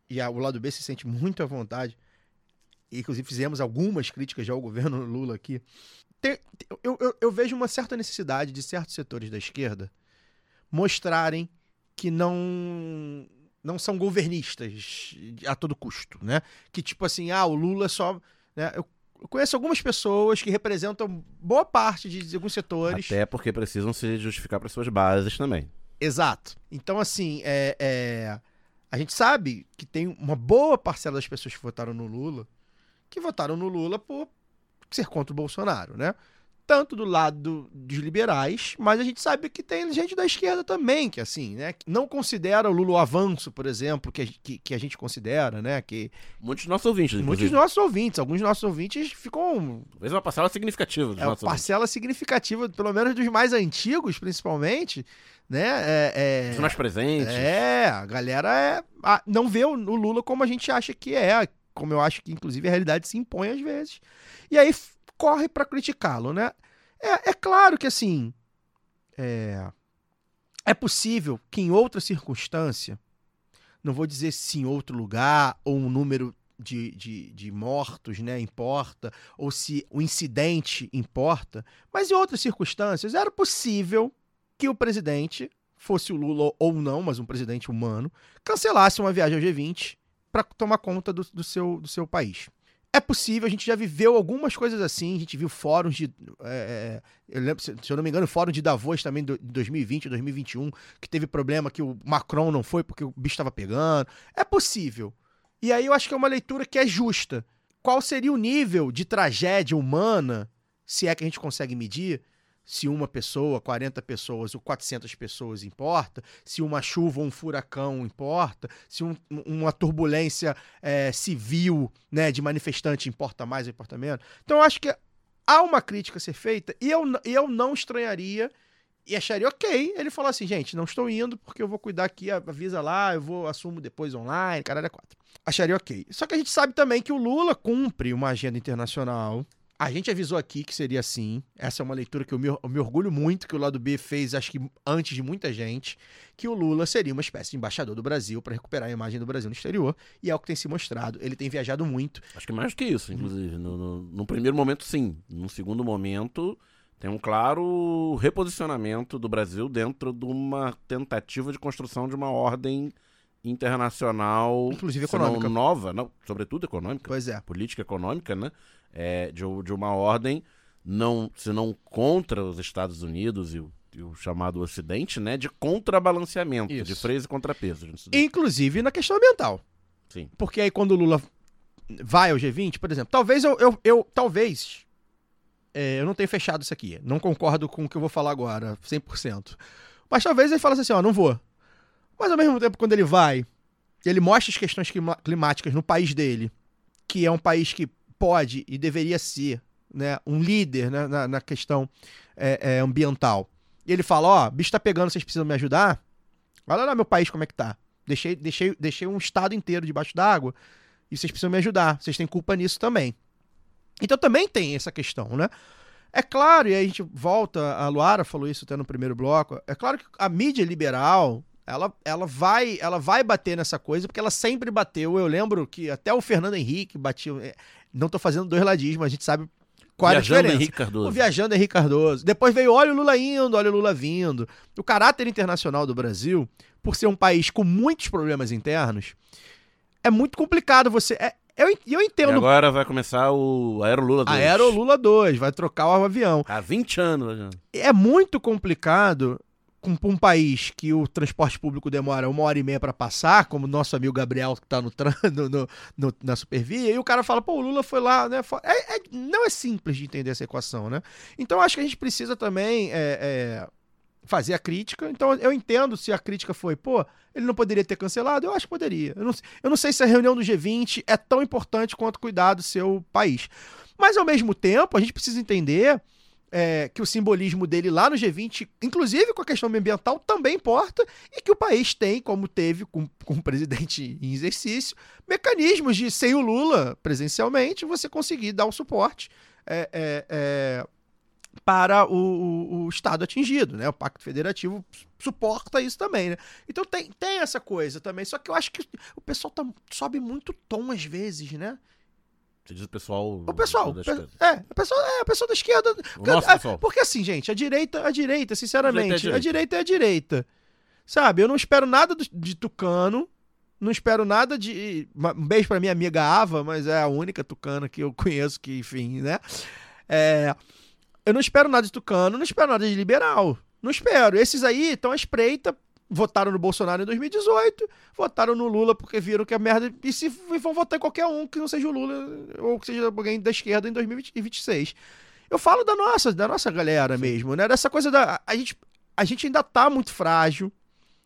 e a, o lado B se sente muito à vontade, e, inclusive fizemos algumas críticas já ao governo (laughs) Lula aqui. Tem, eu, eu, eu vejo uma certa necessidade de certos setores da esquerda mostrarem que não não são governistas a todo custo, né? Que tipo assim, ah, o Lula só, né? Eu conheço algumas pessoas que representam boa parte de alguns setores. Até porque precisam se justificar para suas bases também. Exato. Então, assim, é, é, a gente sabe que tem uma boa parcela das pessoas que votaram no Lula que votaram no Lula por ser contra o Bolsonaro, né? Tanto do lado dos liberais, mas a gente sabe que tem gente da esquerda também, que assim, né, que não considera o Lula o avanço, por exemplo, que, que, que, a gente considera, né, que... Muitos nossos ouvintes, Muitos nossos ouvintes, alguns dos nossos ouvintes ficam... Talvez uma parcela significativa dos é, uma parcela ouvintes. significativa, pelo menos dos mais antigos, principalmente, né, é... é Os mais presentes. É, a galera é, não vê o, o Lula como a gente acha que é, como eu acho que, inclusive, a realidade se impõe às vezes. E aí corre para criticá-lo, né? É, é, claro que assim é, é possível que em outra circunstância, não vou dizer se em outro lugar ou um número de, de, de, mortos né, importa, ou se o incidente importa, mas em outras circunstâncias era possível que o presidente, fosse o Lula ou não, mas um presidente humano, cancelasse uma viagem ao G20 para tomar conta do, do, seu, do seu país. É possível, a gente já viveu algumas coisas assim, a gente viu fóruns de. É, eu lembro, se, eu não me engano, fórum de Davos também de 2020, 2021, que teve problema que o Macron não foi porque o bicho estava pegando. É possível. E aí eu acho que é uma leitura que é justa. Qual seria o nível de tragédia humana, se é que a gente consegue medir, se uma pessoa, 40 pessoas ou 400 pessoas importa, se uma chuva ou um furacão importa, se um, uma turbulência é, civil né, de manifestante importa mais ou importa menos. Então eu acho que há uma crítica a ser feita e eu, eu não estranharia e acharia ok ele falar assim, gente, não estou indo porque eu vou cuidar aqui, avisa lá, eu vou assumo depois online, caralho é quatro. Acharia ok. Só que a gente sabe também que o Lula cumpre uma agenda internacional a gente avisou aqui que seria assim. Essa é uma leitura que eu me, eu me, orgulho muito que o lado B fez, acho que antes de muita gente, que o Lula seria uma espécie de embaixador do Brasil para recuperar a imagem do Brasil no exterior. E é o que tem se mostrado. Ele tem viajado muito. Acho que mais do que isso, inclusive. No, no, no primeiro momento, sim. No segundo momento, tem um claro reposicionamento do Brasil dentro de uma tentativa de construção de uma ordem internacional, inclusive econômica, nova, não, sobretudo econômica, pois é, política econômica, né? é, de, de, uma ordem, não, se não contra os Estados Unidos e o, e o chamado Ocidente, né, de contrabalanceamento, Isso. de freios e contrapesos. Inclusive na questão ambiental. Sim. Porque aí quando o Lula vai ao G20, por exemplo, talvez eu, eu, eu talvez é, eu não tenha fechado isso aqui, não concordo com o que eu vou falar agora, 100%. Mas talvez ele fale assim, ó, não vou. Mas ao mesmo tempo, quando ele vai, ele mostra as questões climáticas no país dele, que é um país que pode e deveria ser né, um líder né, na, na questão é, é, ambiental. E ele fala: Ó, bicho tá pegando, vocês precisam me ajudar? Olha lá meu país como é que tá. Deixei, deixei, deixei um estado inteiro debaixo d'água e vocês precisam me ajudar. Vocês têm culpa nisso também. Então também tem essa questão, né? É claro, e aí a gente volta, a Luara falou isso até no primeiro bloco, é claro que a mídia liberal, ela, ela, vai, ela vai bater nessa coisa, porque ela sempre bateu. Eu lembro que até o Fernando Henrique batia. é, Não tô fazendo dois ladismos, a gente sabe qual é a Viajando diferença. Henrique Cardoso. O viajando Henrique Cardoso. Depois veio olha o Lula indo, olha o Lula vindo. O caráter internacional do Brasil, por ser um país com muitos problemas internos, é muito complicado você. é- eu, eu E entendo. agora vai começar o Aerolula 2. Aero Lula 2, vai trocar o avião. Há 20 anos. já. É muito complicado com um país que o transporte público demora uma hora e meia pra passar, como nosso amigo Gabriel que tá (laughs) no, no, no- na supervia, e o cara fala, pô, o Lula foi lá, né? É, é- não é simples de entender essa equação, né? Então acho que a gente precisa também é, é, fazer a crítica. Então eu entendo se a crítica foi, pô, ele não poderia ter cancelado, eu acho que poderia. Eu não, eu não sei se a reunião do G20 é tão importante quanto cuidar do seu país. Mas ao mesmo tempo, a gente precisa entender é, que o simbolismo dele lá no G20, inclusive com a questão ambiental, também importa, e que o país tem, como teve com, com o presidente em exercício, mecanismos de, sem o Lula presencialmente, você conseguir dar o suporte é, é, é, para o, o- o Estado atingido, né? O Pacto Federativo suporta isso também, né? Então tem, tem essa coisa também, só que eu acho que o pessoal tá- sobe muito tom às vezes, né? Você diz o pessoal. O pessoal, da esquerda. é, o pessoal, é, a pessoa da esquerda. Nosso é, pessoal. Porque assim, gente, a direita, a direita, sinceramente, A a direita é a direita. Sabe? Eu não espero nada de Tucano, não espero nada de. Um beijo pra minha amiga Ava, mas é a única tucana que eu conheço que, enfim, né? É, eu não espero nada de Tucano, não espero nada de liberal. Não espero. Esses aí estão à espreita, votaram no Bolsonaro em 2018, votaram no Lula porque viram que a merda. E se e vão votar em qualquer um que não seja o Lula ou que seja alguém da esquerda em 2026. Eu falo da nossa, da nossa galera mesmo, né? Dessa coisa da. A gente, a gente ainda tá muito frágil.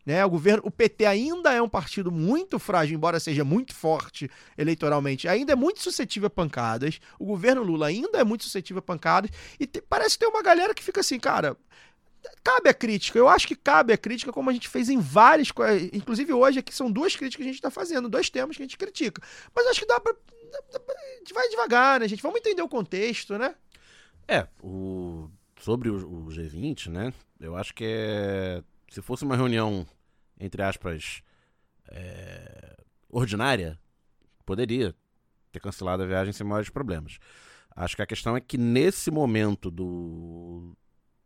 Né? O governo, o PT ainda é um partido muito frágil, embora seja muito forte eleitoralmente, ainda é muito suscetível a pancadas. O governo Lula ainda é muito suscetível a pancadas e te- parece ter uma galera que fica assim, cara, cabe a crítica. Eu acho que cabe a crítica, como a gente fez em várias. Inclusive, hoje aqui são duas críticas que a gente está fazendo, dois temas que a gente critica. Mas acho que dá pra- a gente vai devagar, né, gente? Vamos entender o contexto, né? É, o... sobre o, o G20, né? Eu acho que é. Se fosse uma reunião, entre aspas, é, ordinária, poderia ter cancelado a viagem sem maiores problemas. Acho que a questão é que nesse momento do,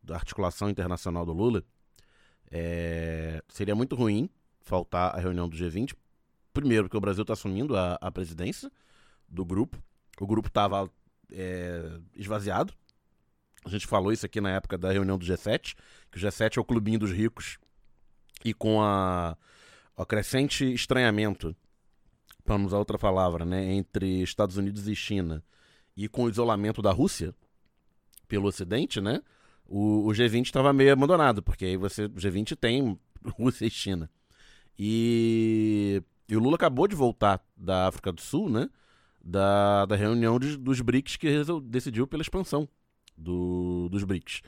da articulação internacional do Lula, é, seria muito ruim faltar a reunião do G20. Primeiro, porque o Brasil está assumindo a, a presidência do grupo. O grupo estava esvaziado. A gente falou isso aqui na época da reunião do G7, que o G7 é o clubinho dos ricos. E com a, crescente estranhamento, para usar outra palavra, né, entre Estados Unidos e China, e com o isolamento da Rússia pelo Ocidente, né, o, o G20 estava meio abandonado, porque aí você, o G20 tem (laughs) Rússia e China. E, e o Lula acabou de voltar da África do Sul, né, da, da reunião de- dos BRICS que resol- decidiu pela expansão do, dos BRICS.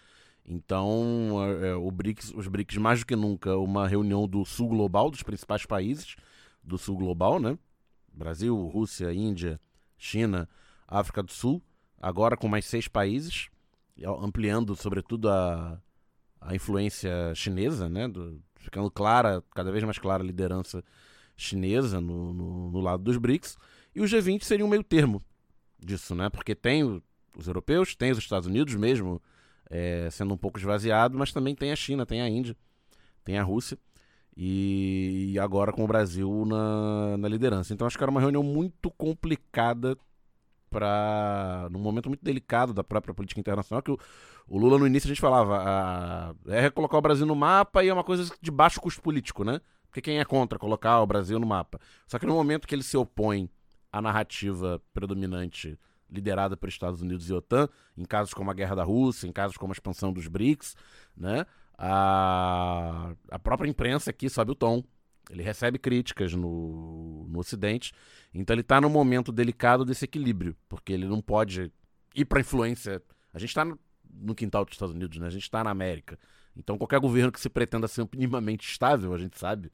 Então, é, o BRICS, os BRICS, mais do que nunca, uma reunião do Sul Global, dos principais países do Sul Global, né? Brasil, Rússia, Índia, China, África do Sul, agora com mais seis países, ampliando, sobretudo, a, a influência chinesa, né? Do- ficando clara, cada vez mais clara a liderança chinesa no, no, no lado dos BRICS. E o G20 seria um meio termo disso, né? Porque tem os europeus, tem os Estados Unidos mesmo, é, sendo um pouco esvaziado, mas também tem a China, tem a Índia, tem a Rússia. E, e agora com o Brasil na, na liderança. Então acho que era uma reunião muito complicada para num momento muito delicado da própria política internacional que o, o Lula no início a gente falava ah, é recolocar o Brasil no mapa e é uma coisa de baixo custo político, né? Porque quem é contra colocar o Brasil no mapa? Só que no momento que ele se opõe à narrativa predominante liderada pelos Estados Unidos e OTAN, em casos como a guerra da Rússia, em casos como a expansão dos BRICS, né? A, a própria imprensa aqui sobe o tom Ele recebe críticas no, no Ocidente, então ele está num momento delicado desse equilíbrio, porque ele não pode ir para influência. A gente está no, no, quintal dos Estados Unidos, né? a gente está na América. Então qualquer governo que se pretenda ser minimamente estável, a gente sabe,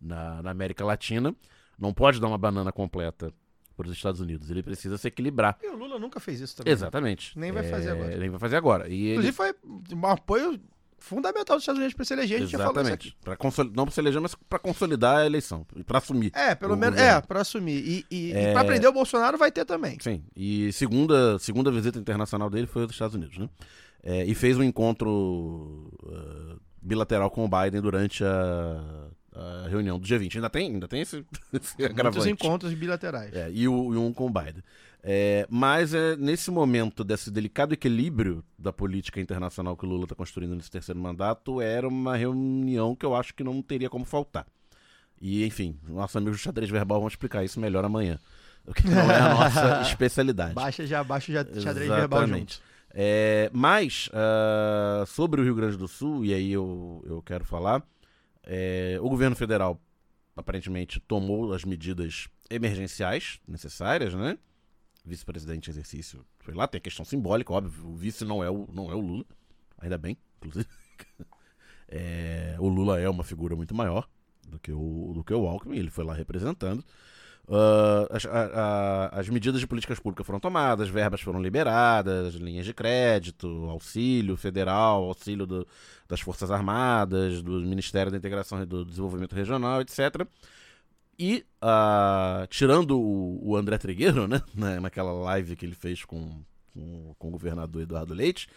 na, na América Latina, não pode dar uma banana completa para os Estados Unidos. Ele precisa se equilibrar. E o Lula nunca fez isso também. né? Exatamente. Nem vai fazer agora. Nem vai fazer agora. E ele... Inclusive foi um apoio fundamental dos Estados Unidos para se eleger. Exatamente. Pra consoli... Não para se eleger, mas para consolidar a eleição. E para assumir. É, pelo menos. governo. É, para assumir. E, e, É. e para prender o Bolsonaro vai ter também. Sim. E segunda, segunda visita internacional dele foi aos Estados Unidos, né? É, e fez um encontro uh, bilateral com o Biden durante a, a reunião do G20. Ainda tem, ainda tem esse, (laughs) esse Muitos encontros bilaterais. É, e, o, e um com o Biden. É, mas é nesse momento desse delicado equilíbrio da política internacional que o Lula está construindo nesse terceiro mandato, era uma reunião que eu acho que não teria como faltar. E, enfim, nossos amigos do xadrez verbal vão explicar isso melhor amanhã. O que não é a nossa (laughs) especialidade. Baixa já, baixa já xadrez verbal Exatamente. junto. É, mas, ah, sobre o Rio Grande do Sul, e aí eu, eu quero falar, é, o governo federal aparentemente tomou as medidas emergenciais necessárias, né? Vice-presidente em exercício foi lá, tem a questão simbólica, óbvio, o vice não é o, não é o Lula, ainda bem, inclusive. (laughs) É, o Lula é uma figura muito maior do que o, do que o Alckmin, ele foi lá representando. Ah, as, a- a- as medidas de políticas públicas foram tomadas, verbas foram liberadas, linhas de crédito, auxílio federal, auxílio do- das Forças Armadas, do Ministério da Integração e do Desenvolvimento Regional, etc. E, ah, tirando o, o André Trigueiro, né, (laughs) na- naquela live que ele fez com, com, com o governador Eduardo Leite,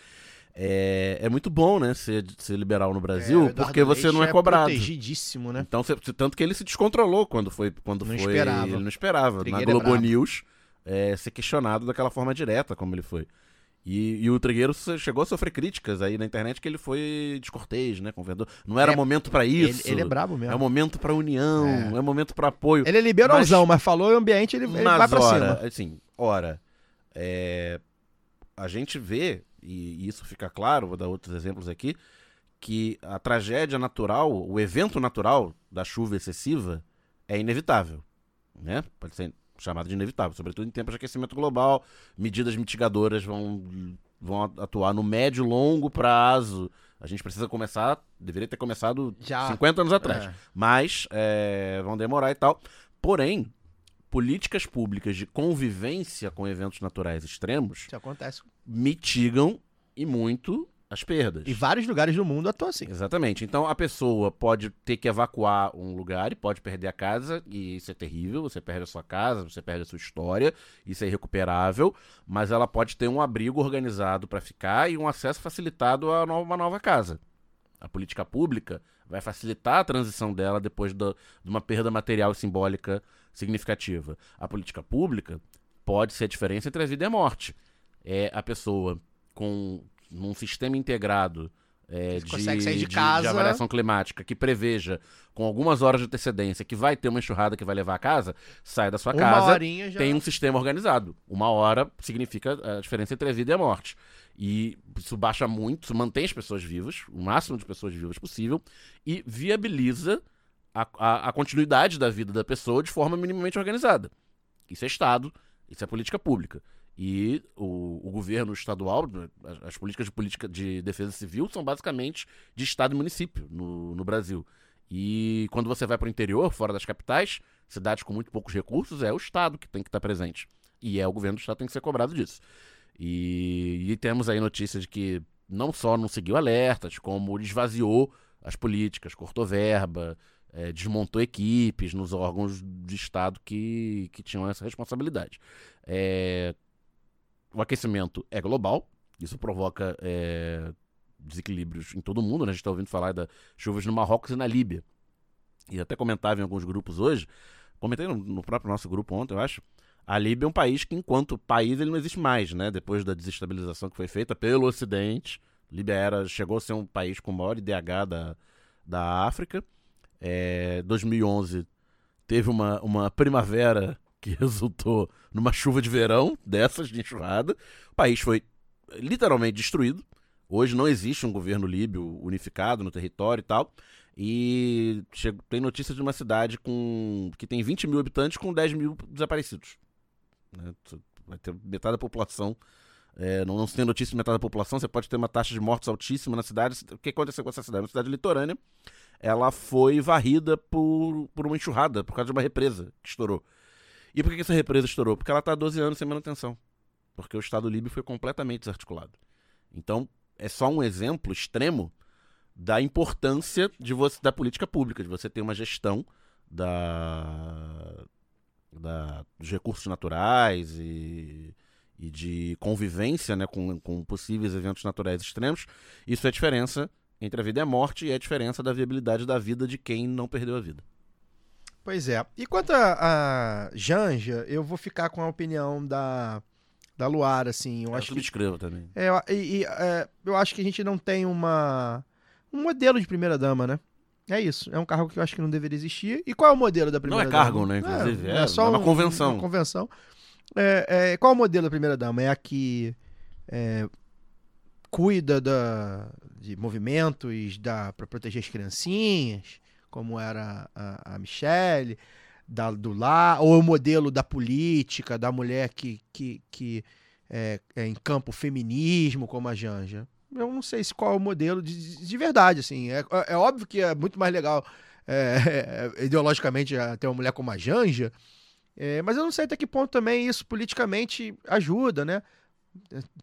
é, é muito bom, né, ser, ser liberal no Brasil, É, porque você Leite não é cobrado. protegidíssimo, né? Então, tanto que ele se descontrolou quando foi. Quando Não foi esperava. Ele não esperava. Trigueiro Na é Globo brabo. News, é, ser questionado daquela forma direta como ele foi. E, e o Trigueiro chegou a sofrer críticas aí na internet que ele foi descortês, né, com o vereador. Não era É, momento pra Ele, isso. ele é brabo É mesmo. momento pra união, É. é, momento pra apoio. Ele é liberalzão, mas, falou o ambiente, ele, ele vai Mas pra ora, cima. assim, ora, é, a gente vê, e isso fica claro, vou dar outros exemplos aqui, que a tragédia natural, o evento natural da chuva excessiva é inevitável, né? Pode ser chamado de inevitável, sobretudo em tempos de aquecimento global, medidas mitigadoras vão, vão atuar no médio e longo prazo. A gente precisa começar, deveria ter começado Já. 50 anos atrás É. mas é, vão demorar e tal. Porém, políticas públicas de convivência com eventos naturais extremos mitigam e muito as perdas. E vários lugares do mundo atuam assim. Exatamente. Então a pessoa pode ter que evacuar um lugar e pode perder a casa, e isso é terrível. Você perde a sua casa, você perde a sua história, isso é irrecuperável. Mas ela pode ter um abrigo organizado para ficar e um acesso facilitado a uma nova casa. A política pública vai facilitar a transição dela depois do- de uma perda material e simbólica significativa. A política pública pode ser a diferença entre a vida e a morte. É a pessoa com num sistema integrado é, de, de casa. de avaliação climática que preveja com algumas horas de antecedência que vai ter uma enxurrada que vai levar a casa, sai da sua Uma casa, já. tem um sistema organizado. Uma hora significa a diferença entre a vida e a morte. E isso baixa muito, isso mantém as pessoas vivas, o máximo de pessoas vivas possível, e viabiliza a, a- a continuidade da vida da pessoa de forma minimamente organizada. Isso é Estado, isso é política pública. E o, o governo estadual, as, as políticas de política de defesa civil são basicamente de Estado e município no, no Brasil. E quando você vai para o interior, fora das capitais, cidades com muito poucos recursos, é o Estado que tem que estar presente. E é o governo do Estado que tem que ser cobrado disso. E, e temos aí notícia de que não só não seguiu alertas, como esvaziou as políticas, cortou verba, eh, desmontou equipes nos órgãos de Estado que, que tinham essa responsabilidade. Eh, o aquecimento é global, isso provoca eh, desequilíbrios em todo mundo. Né? A gente está ouvindo falar das chuvas no Marrocos e na Líbia. E até comentava em alguns grupos hoje, comentei no, no próprio nosso grupo ontem, eu acho. A Líbia é um país que, enquanto país, ele não existe mais, né? Depois da desestabilização que foi feita pelo Ocidente. Líbia era, chegou a ser um país com o maior IDH da, da África. É, 2011 teve uma, uma primavera que (laughs) resultou numa chuva de verão dessas, de enxurrada. O país foi literalmente destruído. Hoje não existe um governo líbio unificado no território e tal. E chego- tem notícia de uma cidade com que tem 20 mil habitantes com 10 mil desaparecidos. né? Vai ter metade da população. é, não, não se tem notícia de metade da população, você pode ter uma taxa de mortos altíssima na cidade. O que aconteceu com essa cidade? Uma cidade litorânea. Ela foi varrida por, por uma enxurrada, por causa de uma represa que estourou. E por que essa represa estourou? Porque ela está há 12 anos sem manutenção. Porque o Estado líbio foi completamente desarticulado. Então, é só um exemplo extremo da importância de você da política pública, de você ter uma gestão da, da- dos recursos naturais e, e de convivência né, com, com possíveis eventos naturais extremos. Isso é a diferença entre a vida e a morte e é a diferença da viabilidade da vida de quem não perdeu a vida. Pois é. E quanto a, a Janja, eu vou ficar com a opinião da, da Luara, assim. Eu Eu acho que subscrevo também. É, eu- e- é, eu acho que a gente não tem uma um modelo de primeira dama, né? É isso. É um cargo que eu acho que não deveria existir. E qual é o modelo da Não primeira é dama? cargo, né? Inclusive, é, só é uma um- convenção. Uma convenção. É, é, qual é o modelo da primeira dama? É a que é, cuida da, de movimentos da para proteger as criancinhas, como era a, a Michelle, da, do lá, ou é o modelo da política, da mulher que, que, que é, é em campo feminismo, como a Janja. Eu não sei se qual é o modelo de, de verdade, assim. É, é óbvio que é muito mais legal é, é, ideologicamente ter uma mulher como a Janja, é, mas eu não sei até que ponto também isso politicamente ajuda, né?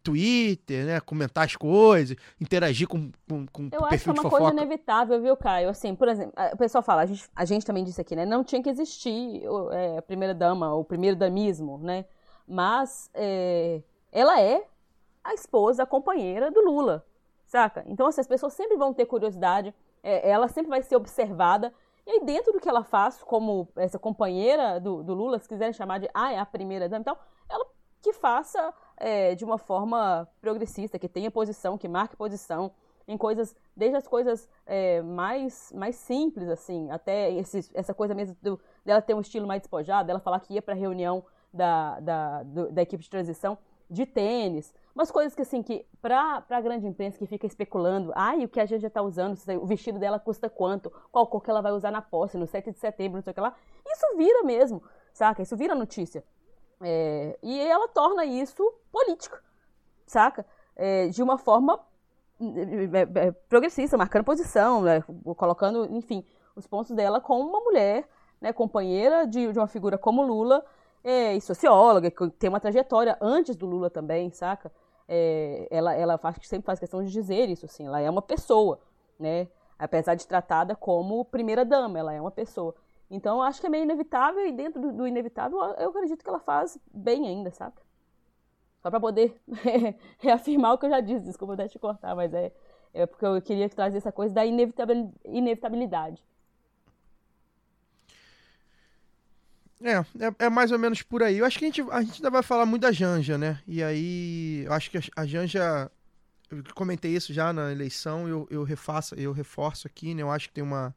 Twitter, né? Comentar as coisas, interagir com, com, com Eu acho que é uma coisa inevitável, viu, Caio? Assim, por exemplo, o pessoal fala, a gente, a gente também disse aqui, né? Não tinha que existir é, a primeira dama, o primeiro damismo, né? Mas é, ela é a esposa, a companheira do Lula, saca? Então, assim, as pessoas sempre vão ter curiosidade, é, ela sempre vai ser observada. E aí, dentro do que ela faz, como essa companheira do, do Lula, se quiserem chamar de, ah, é a primeira dama, então, ela que faça é, de uma forma progressista, que tenha posição, que marque posição em coisas, desde as coisas é, mais, mais simples, assim, até esse, essa coisa mesmo do, dela ter um estilo mais despojado, dela falar que ia para reunião da, da, do- da equipe de transição de tênis, umas coisas que, assim, que pra, pra grande imprensa que fica especulando, ai, o que a gente já tá usando, o vestido dela custa quanto, qual cor que ela vai usar na posse, no 7 de setembro, não sei o que lá, isso vira mesmo, saca? Isso vira notícia. É, e ela torna isso político, saca? É, de uma forma é, é, progressista, marcando posição, né? colocando, enfim, os pontos dela como uma mulher, né, companheira de, de uma figura como Lula, é, e socióloga, que tem uma trajetória antes do Lula também, saca? É, ela, ela faz, sempre faz questão de dizer isso, assim, ela é uma pessoa, né? Apesar de tratada como primeira dama, ela é uma pessoa. Então, acho que é meio inevitável, e dentro do, inevitável, eu acredito que ela faz bem ainda, sabe? Só pra poder (laughs) reafirmar o que eu já disse, desculpa até te cortar, mas é, é porque eu queria trazer essa coisa da inevitabil- inevitabilidade. É, é, é mais ou menos por aí. Eu acho que a gente, a gente ainda vai falar muito da Janja, né? E aí, eu acho que a Janja. Eu comentei isso já na eleição, eu, eu refaço, eu reforço aqui, né? Eu acho que tem uma,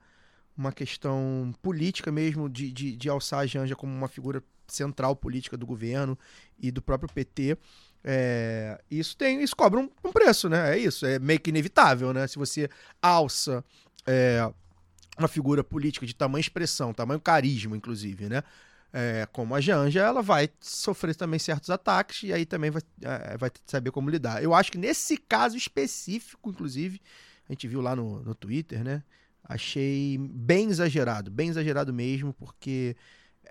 uma questão política mesmo de, de, de alçar a Janja como uma figura central política do governo e do próprio PT. É, isso tem, isso cobra um, um preço, né? É isso, é meio que inevitável, né? Se você alça é, uma figura política de tamanho expressão, tamanho carisma, inclusive, né? É, como a Janja, ela vai sofrer também certos ataques e aí também vai, é, vai saber como lidar. Eu acho que nesse caso específico, inclusive, a gente viu lá no, no Twitter, né? Achei bem exagerado, bem exagerado mesmo, porque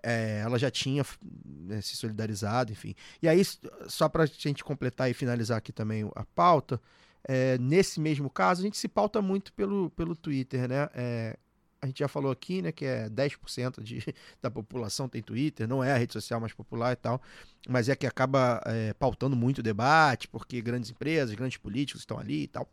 é, ela já tinha né, se solidarizado, enfim. E aí, só pra gente completar e finalizar aqui também a pauta, é, nesse mesmo caso, a gente se pauta muito pelo, pelo Twitter, né? É, a gente já falou aqui, né, que é 10% de, (laughs) da população tem Twitter, não é a rede social mais popular e tal, mas é que acaba é, pautando muito o debate, porque grandes empresas, grandes políticos estão ali e tal,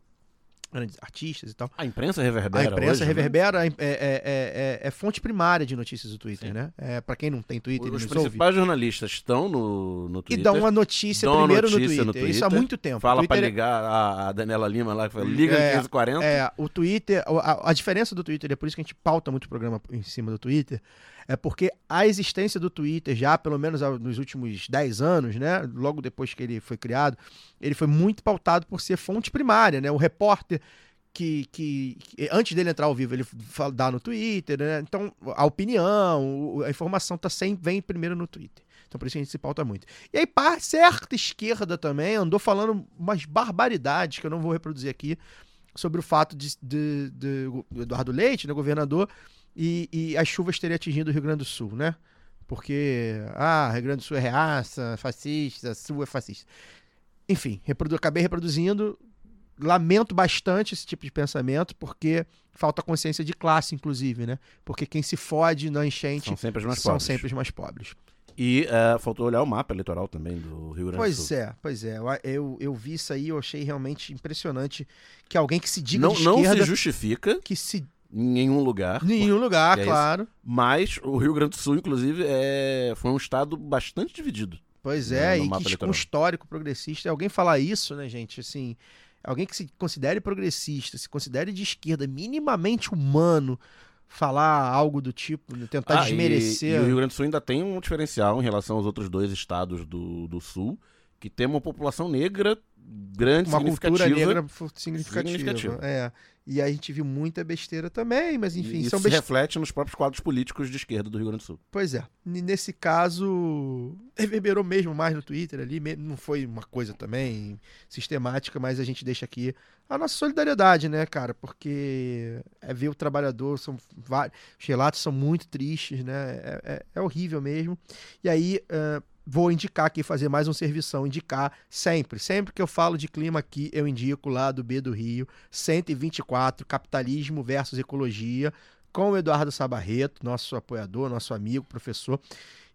grandes artistas e tal. A imprensa reverbera A imprensa hoje, né? reverbera, é, é, é, é- é fonte primária de notícias do Twitter, Sim. né? É, para quem não tem Twitter, Os e nos ouve, principais jornalistas estão no, no e Twitter. dão uma notícia dão primeiro notícia no, no Twitter. Isso há Twitter, muito tempo. Fala Twitter é- ligar a, a Daniela Lima lá, que fala, liga É, 1540. É, o Twitter, a, a diferença do Twitter, é por isso que a gente pauta muito o programa em cima do Twitter, é porque a existência do Twitter, já pelo menos nos últimos 10 anos, né, logo depois que ele foi criado, ele foi muito pautado por ser fonte primária, né, o repórter que, que, que antes dele entrar ao vivo, ele dá no Twitter, né? Então, a opinião, a informação tá sempre, vem primeiro no Twitter. Então, por isso a gente se pauta muito. E aí, certa esquerda também andou falando umas barbaridades que eu não vou reproduzir aqui sobre o fato de, de, de Eduardo Leite, né, governador, e, e as chuvas terem atingido o Rio Grande do Sul, né? Porque, ah, Rio Grande do Sul é reaça, fascista, Sul é fascista. Enfim, reprodu acabei reproduzindo lamento bastante esse tipo de pensamento, porque falta consciência de classe, inclusive, né? Porque quem se fode na enchente São sempre os mais são pobres. sempre os mais pobres. E é, faltou olhar o mapa eleitoral também do Rio Grande do Pois Sul. é, pois é. Eu, eu, vi isso aí, eu achei realmente impressionante que alguém que se diga Não, de não esquerda, se justifica que se... em nenhum lugar. Em nenhum lugar, é claro. Mas o Rio Grande do Sul, inclusive, é... foi um estado bastante dividido. Pois no- é, e que com eleitoral. histórico progressista, alguém falar isso, né, gente, assim, alguém que se considere progressista, se considere de esquerda, minimamente humano, falar algo do tipo, né, tentar Ah, e- desmerecer. E, o Rio Grande do Sul ainda tem um diferencial em relação aos outros dois estados do, do Sul, que tem uma população negra grande, uma significativa. cultura negra significativa. Significativa. É. E a gente viu muita besteira também, mas enfim, e isso são se reflete nos próprios quadros políticos de esquerda do Rio Grande do Sul. Pois é. E nesse caso, (laughs) reverberou mesmo mais no Twitter ali. Não foi uma coisa também sistemática, mas a gente deixa aqui a nossa solidariedade, né, cara? Porque é ver o trabalhador, são vários. Os relatos são muito tristes, né? É, é- é horrível mesmo. E aí. ah, Vou indicar aqui, fazer mais um servição, indicar sempre. Sempre que eu falo de clima aqui, eu indico lá do B do Rio, 124, Capitalismo versus Ecologia, com o Eduardo Sabarreto, nosso apoiador, nosso amigo, professor.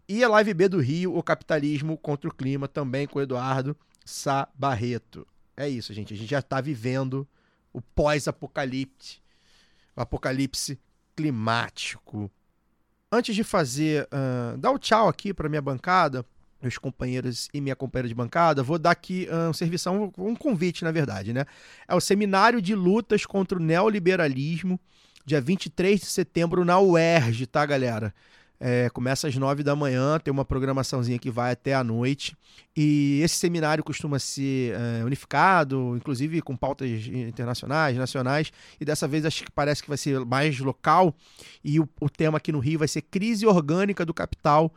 E a Live B do Rio, o Capitalismo contra o Clima, também com o Eduardo Sabarreto. É isso, gente. A gente já está vivendo o pós-apocalipse. O apocalipse climático. Antes de fazer, ah, dar o tchau aqui para minha bancada, meus companheiros e minha companheira de bancada, vou dar aqui ah, um serviço, um, convite, na verdade, né? É o Seminário de Lutas contra o Neoliberalismo, dia 23 de setembro na UERJ, tá, galera? É, começa às 9 da manhã, tem uma programaçãozinha que vai até a noite. E esse seminário costuma ser é, unificado, inclusive com pautas internacionais, nacionais, e dessa vez acho que parece que vai ser mais local. E o, o tema aqui no Rio vai ser Crise Orgânica do Capital,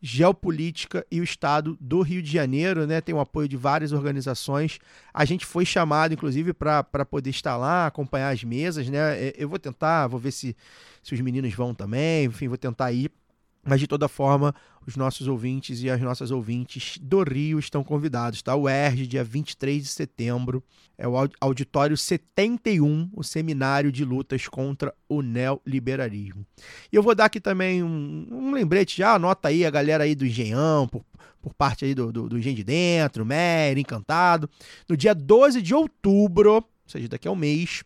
Geopolítica e o Estado do Rio de Janeiro, né? Tem o apoio de várias organizações. A gente foi chamado, inclusive, para poder estar lá, acompanhar as mesas, né? É, Eu vou tentar, vou ver se, se os meninos vão também, enfim, vou tentar ir. Mas de toda forma, os nossos ouvintes e as nossas ouvintes do Rio estão convidados, tá? O ERG, dia 23 de setembro, é o aud- auditório 71, o seminário de lutas contra o neoliberalismo. E eu vou dar aqui também um, um lembrete, já anota aí a galera aí do Engenhão, por, por parte aí do, do, do Engenho de Dentro, Mer, Encantado. No dia 12 de outubro, ou seja, daqui a um mês,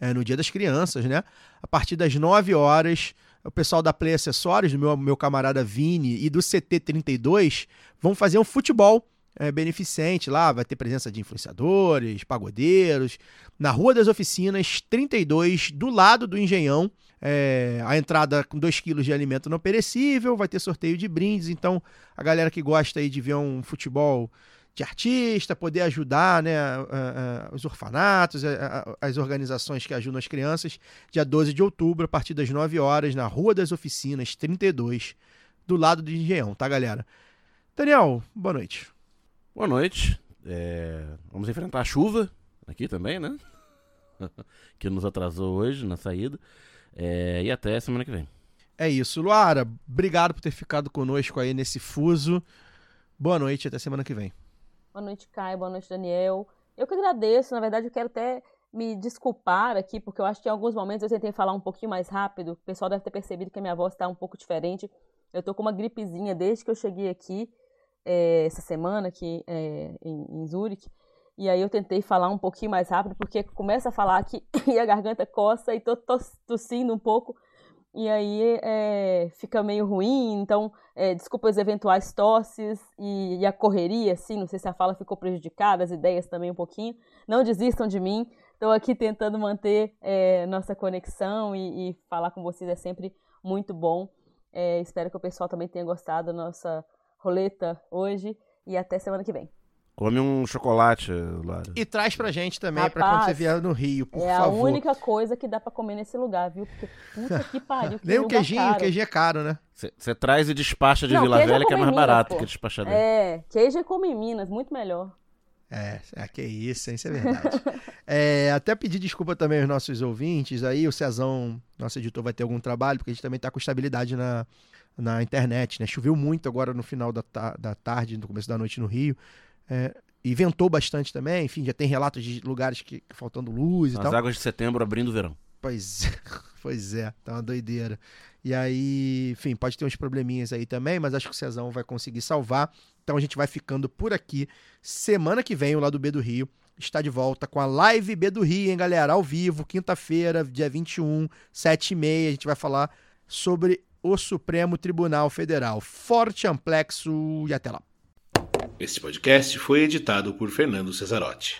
é, no Dia das Crianças, né? A partir das 9 horas, o pessoal da Play Acessórios, do meu, meu camarada Vini, e do CT32 vão fazer um futebol é, beneficente lá. Vai ter presença de influenciadores, pagodeiros. Na Rua das Oficinas, 32, do lado do Engenhão. É, a entrada com 2 quilos de alimento não perecível, vai ter sorteio de brindes. Então, a galera que gosta aí de ver um futebol de artista, poder ajudar né, a- a- a- os orfanatos, a- as organizações que ajudam as crianças, dia 12 de outubro, a partir das 9 horas, na Rua das Oficinas, 32, do lado do Engenhão, tá, galera? Daniel, boa noite. Boa noite. É, Vamos enfrentar a chuva aqui também, né? (laughs) que nos atrasou hoje na saída. É, E até semana que vem. É isso. Luara, obrigado por ter ficado conosco aí nesse fuso. Boa noite, até semana que vem. Boa noite, Caio. Boa noite, Daniel. Eu que agradeço. Na verdade, eu quero até me desculpar aqui, porque eu acho que em alguns momentos eu tentei falar um pouquinho mais rápido. O pessoal deve ter percebido que a minha voz está um pouco diferente. Eu tô com uma gripezinha desde que eu cheguei aqui, eh, essa semana, aqui eh, em, em Zurique. E aí eu tentei falar um pouquinho mais rápido, porque começa a falar aqui e (laughs) a garganta coça e tô tos- tossindo um pouco. E aí é, fica meio ruim, então é, desculpa as eventuais tosses e, e a correria, assim, não sei se a fala ficou prejudicada, as ideias também um pouquinho. Não desistam de mim, estou aqui tentando manter é, nossa conexão e, e falar com vocês é sempre muito bom. Espero que o pessoal também tenha gostado da nossa roleta hoje e até semana que vem. Come um chocolate, Lara. E traz pra gente também, pra quando Rapaz, você vier no Rio, por é favor. a única coisa que dá pra comer nesse lugar, viu? Porque puta que (laughs) pariu. que Nem o queijinho, o queijinho é caro, né? Você traz e despacha de Não, Vila é Velha, que é mais come Minas, barato pô. que despachar daí. É, queijo é como em Minas, muito melhor. É, é, que isso, hein? Isso é verdade. É, até pedir desculpa também aos nossos ouvintes. Aí o Cezão, nosso editor, vai ter algum trabalho, porque a gente também tá com estabilidade na, na internet, né? Choveu muito agora no final da, ta- da tarde, no começo da noite no Rio. É, e ventou bastante também. Enfim, já tem relatos de lugares que, faltando luz e As tal. águas de setembro abrindo o verão. Pois é, (laughs) pois é, tá uma doideira. E aí, enfim, pode ter uns probleminhas aí também, mas acho que o Cezão vai conseguir salvar. Então a gente vai ficando por aqui. Semana que vem, o lado B do Rio está de volta com a live B do Rio, hein, galera? Ao vivo, quinta-feira, dia 21, 7h30. A gente vai falar sobre o Supremo Tribunal Federal. Forte amplexo e até lá. Este podcast foi editado por Fernando Cesarotti.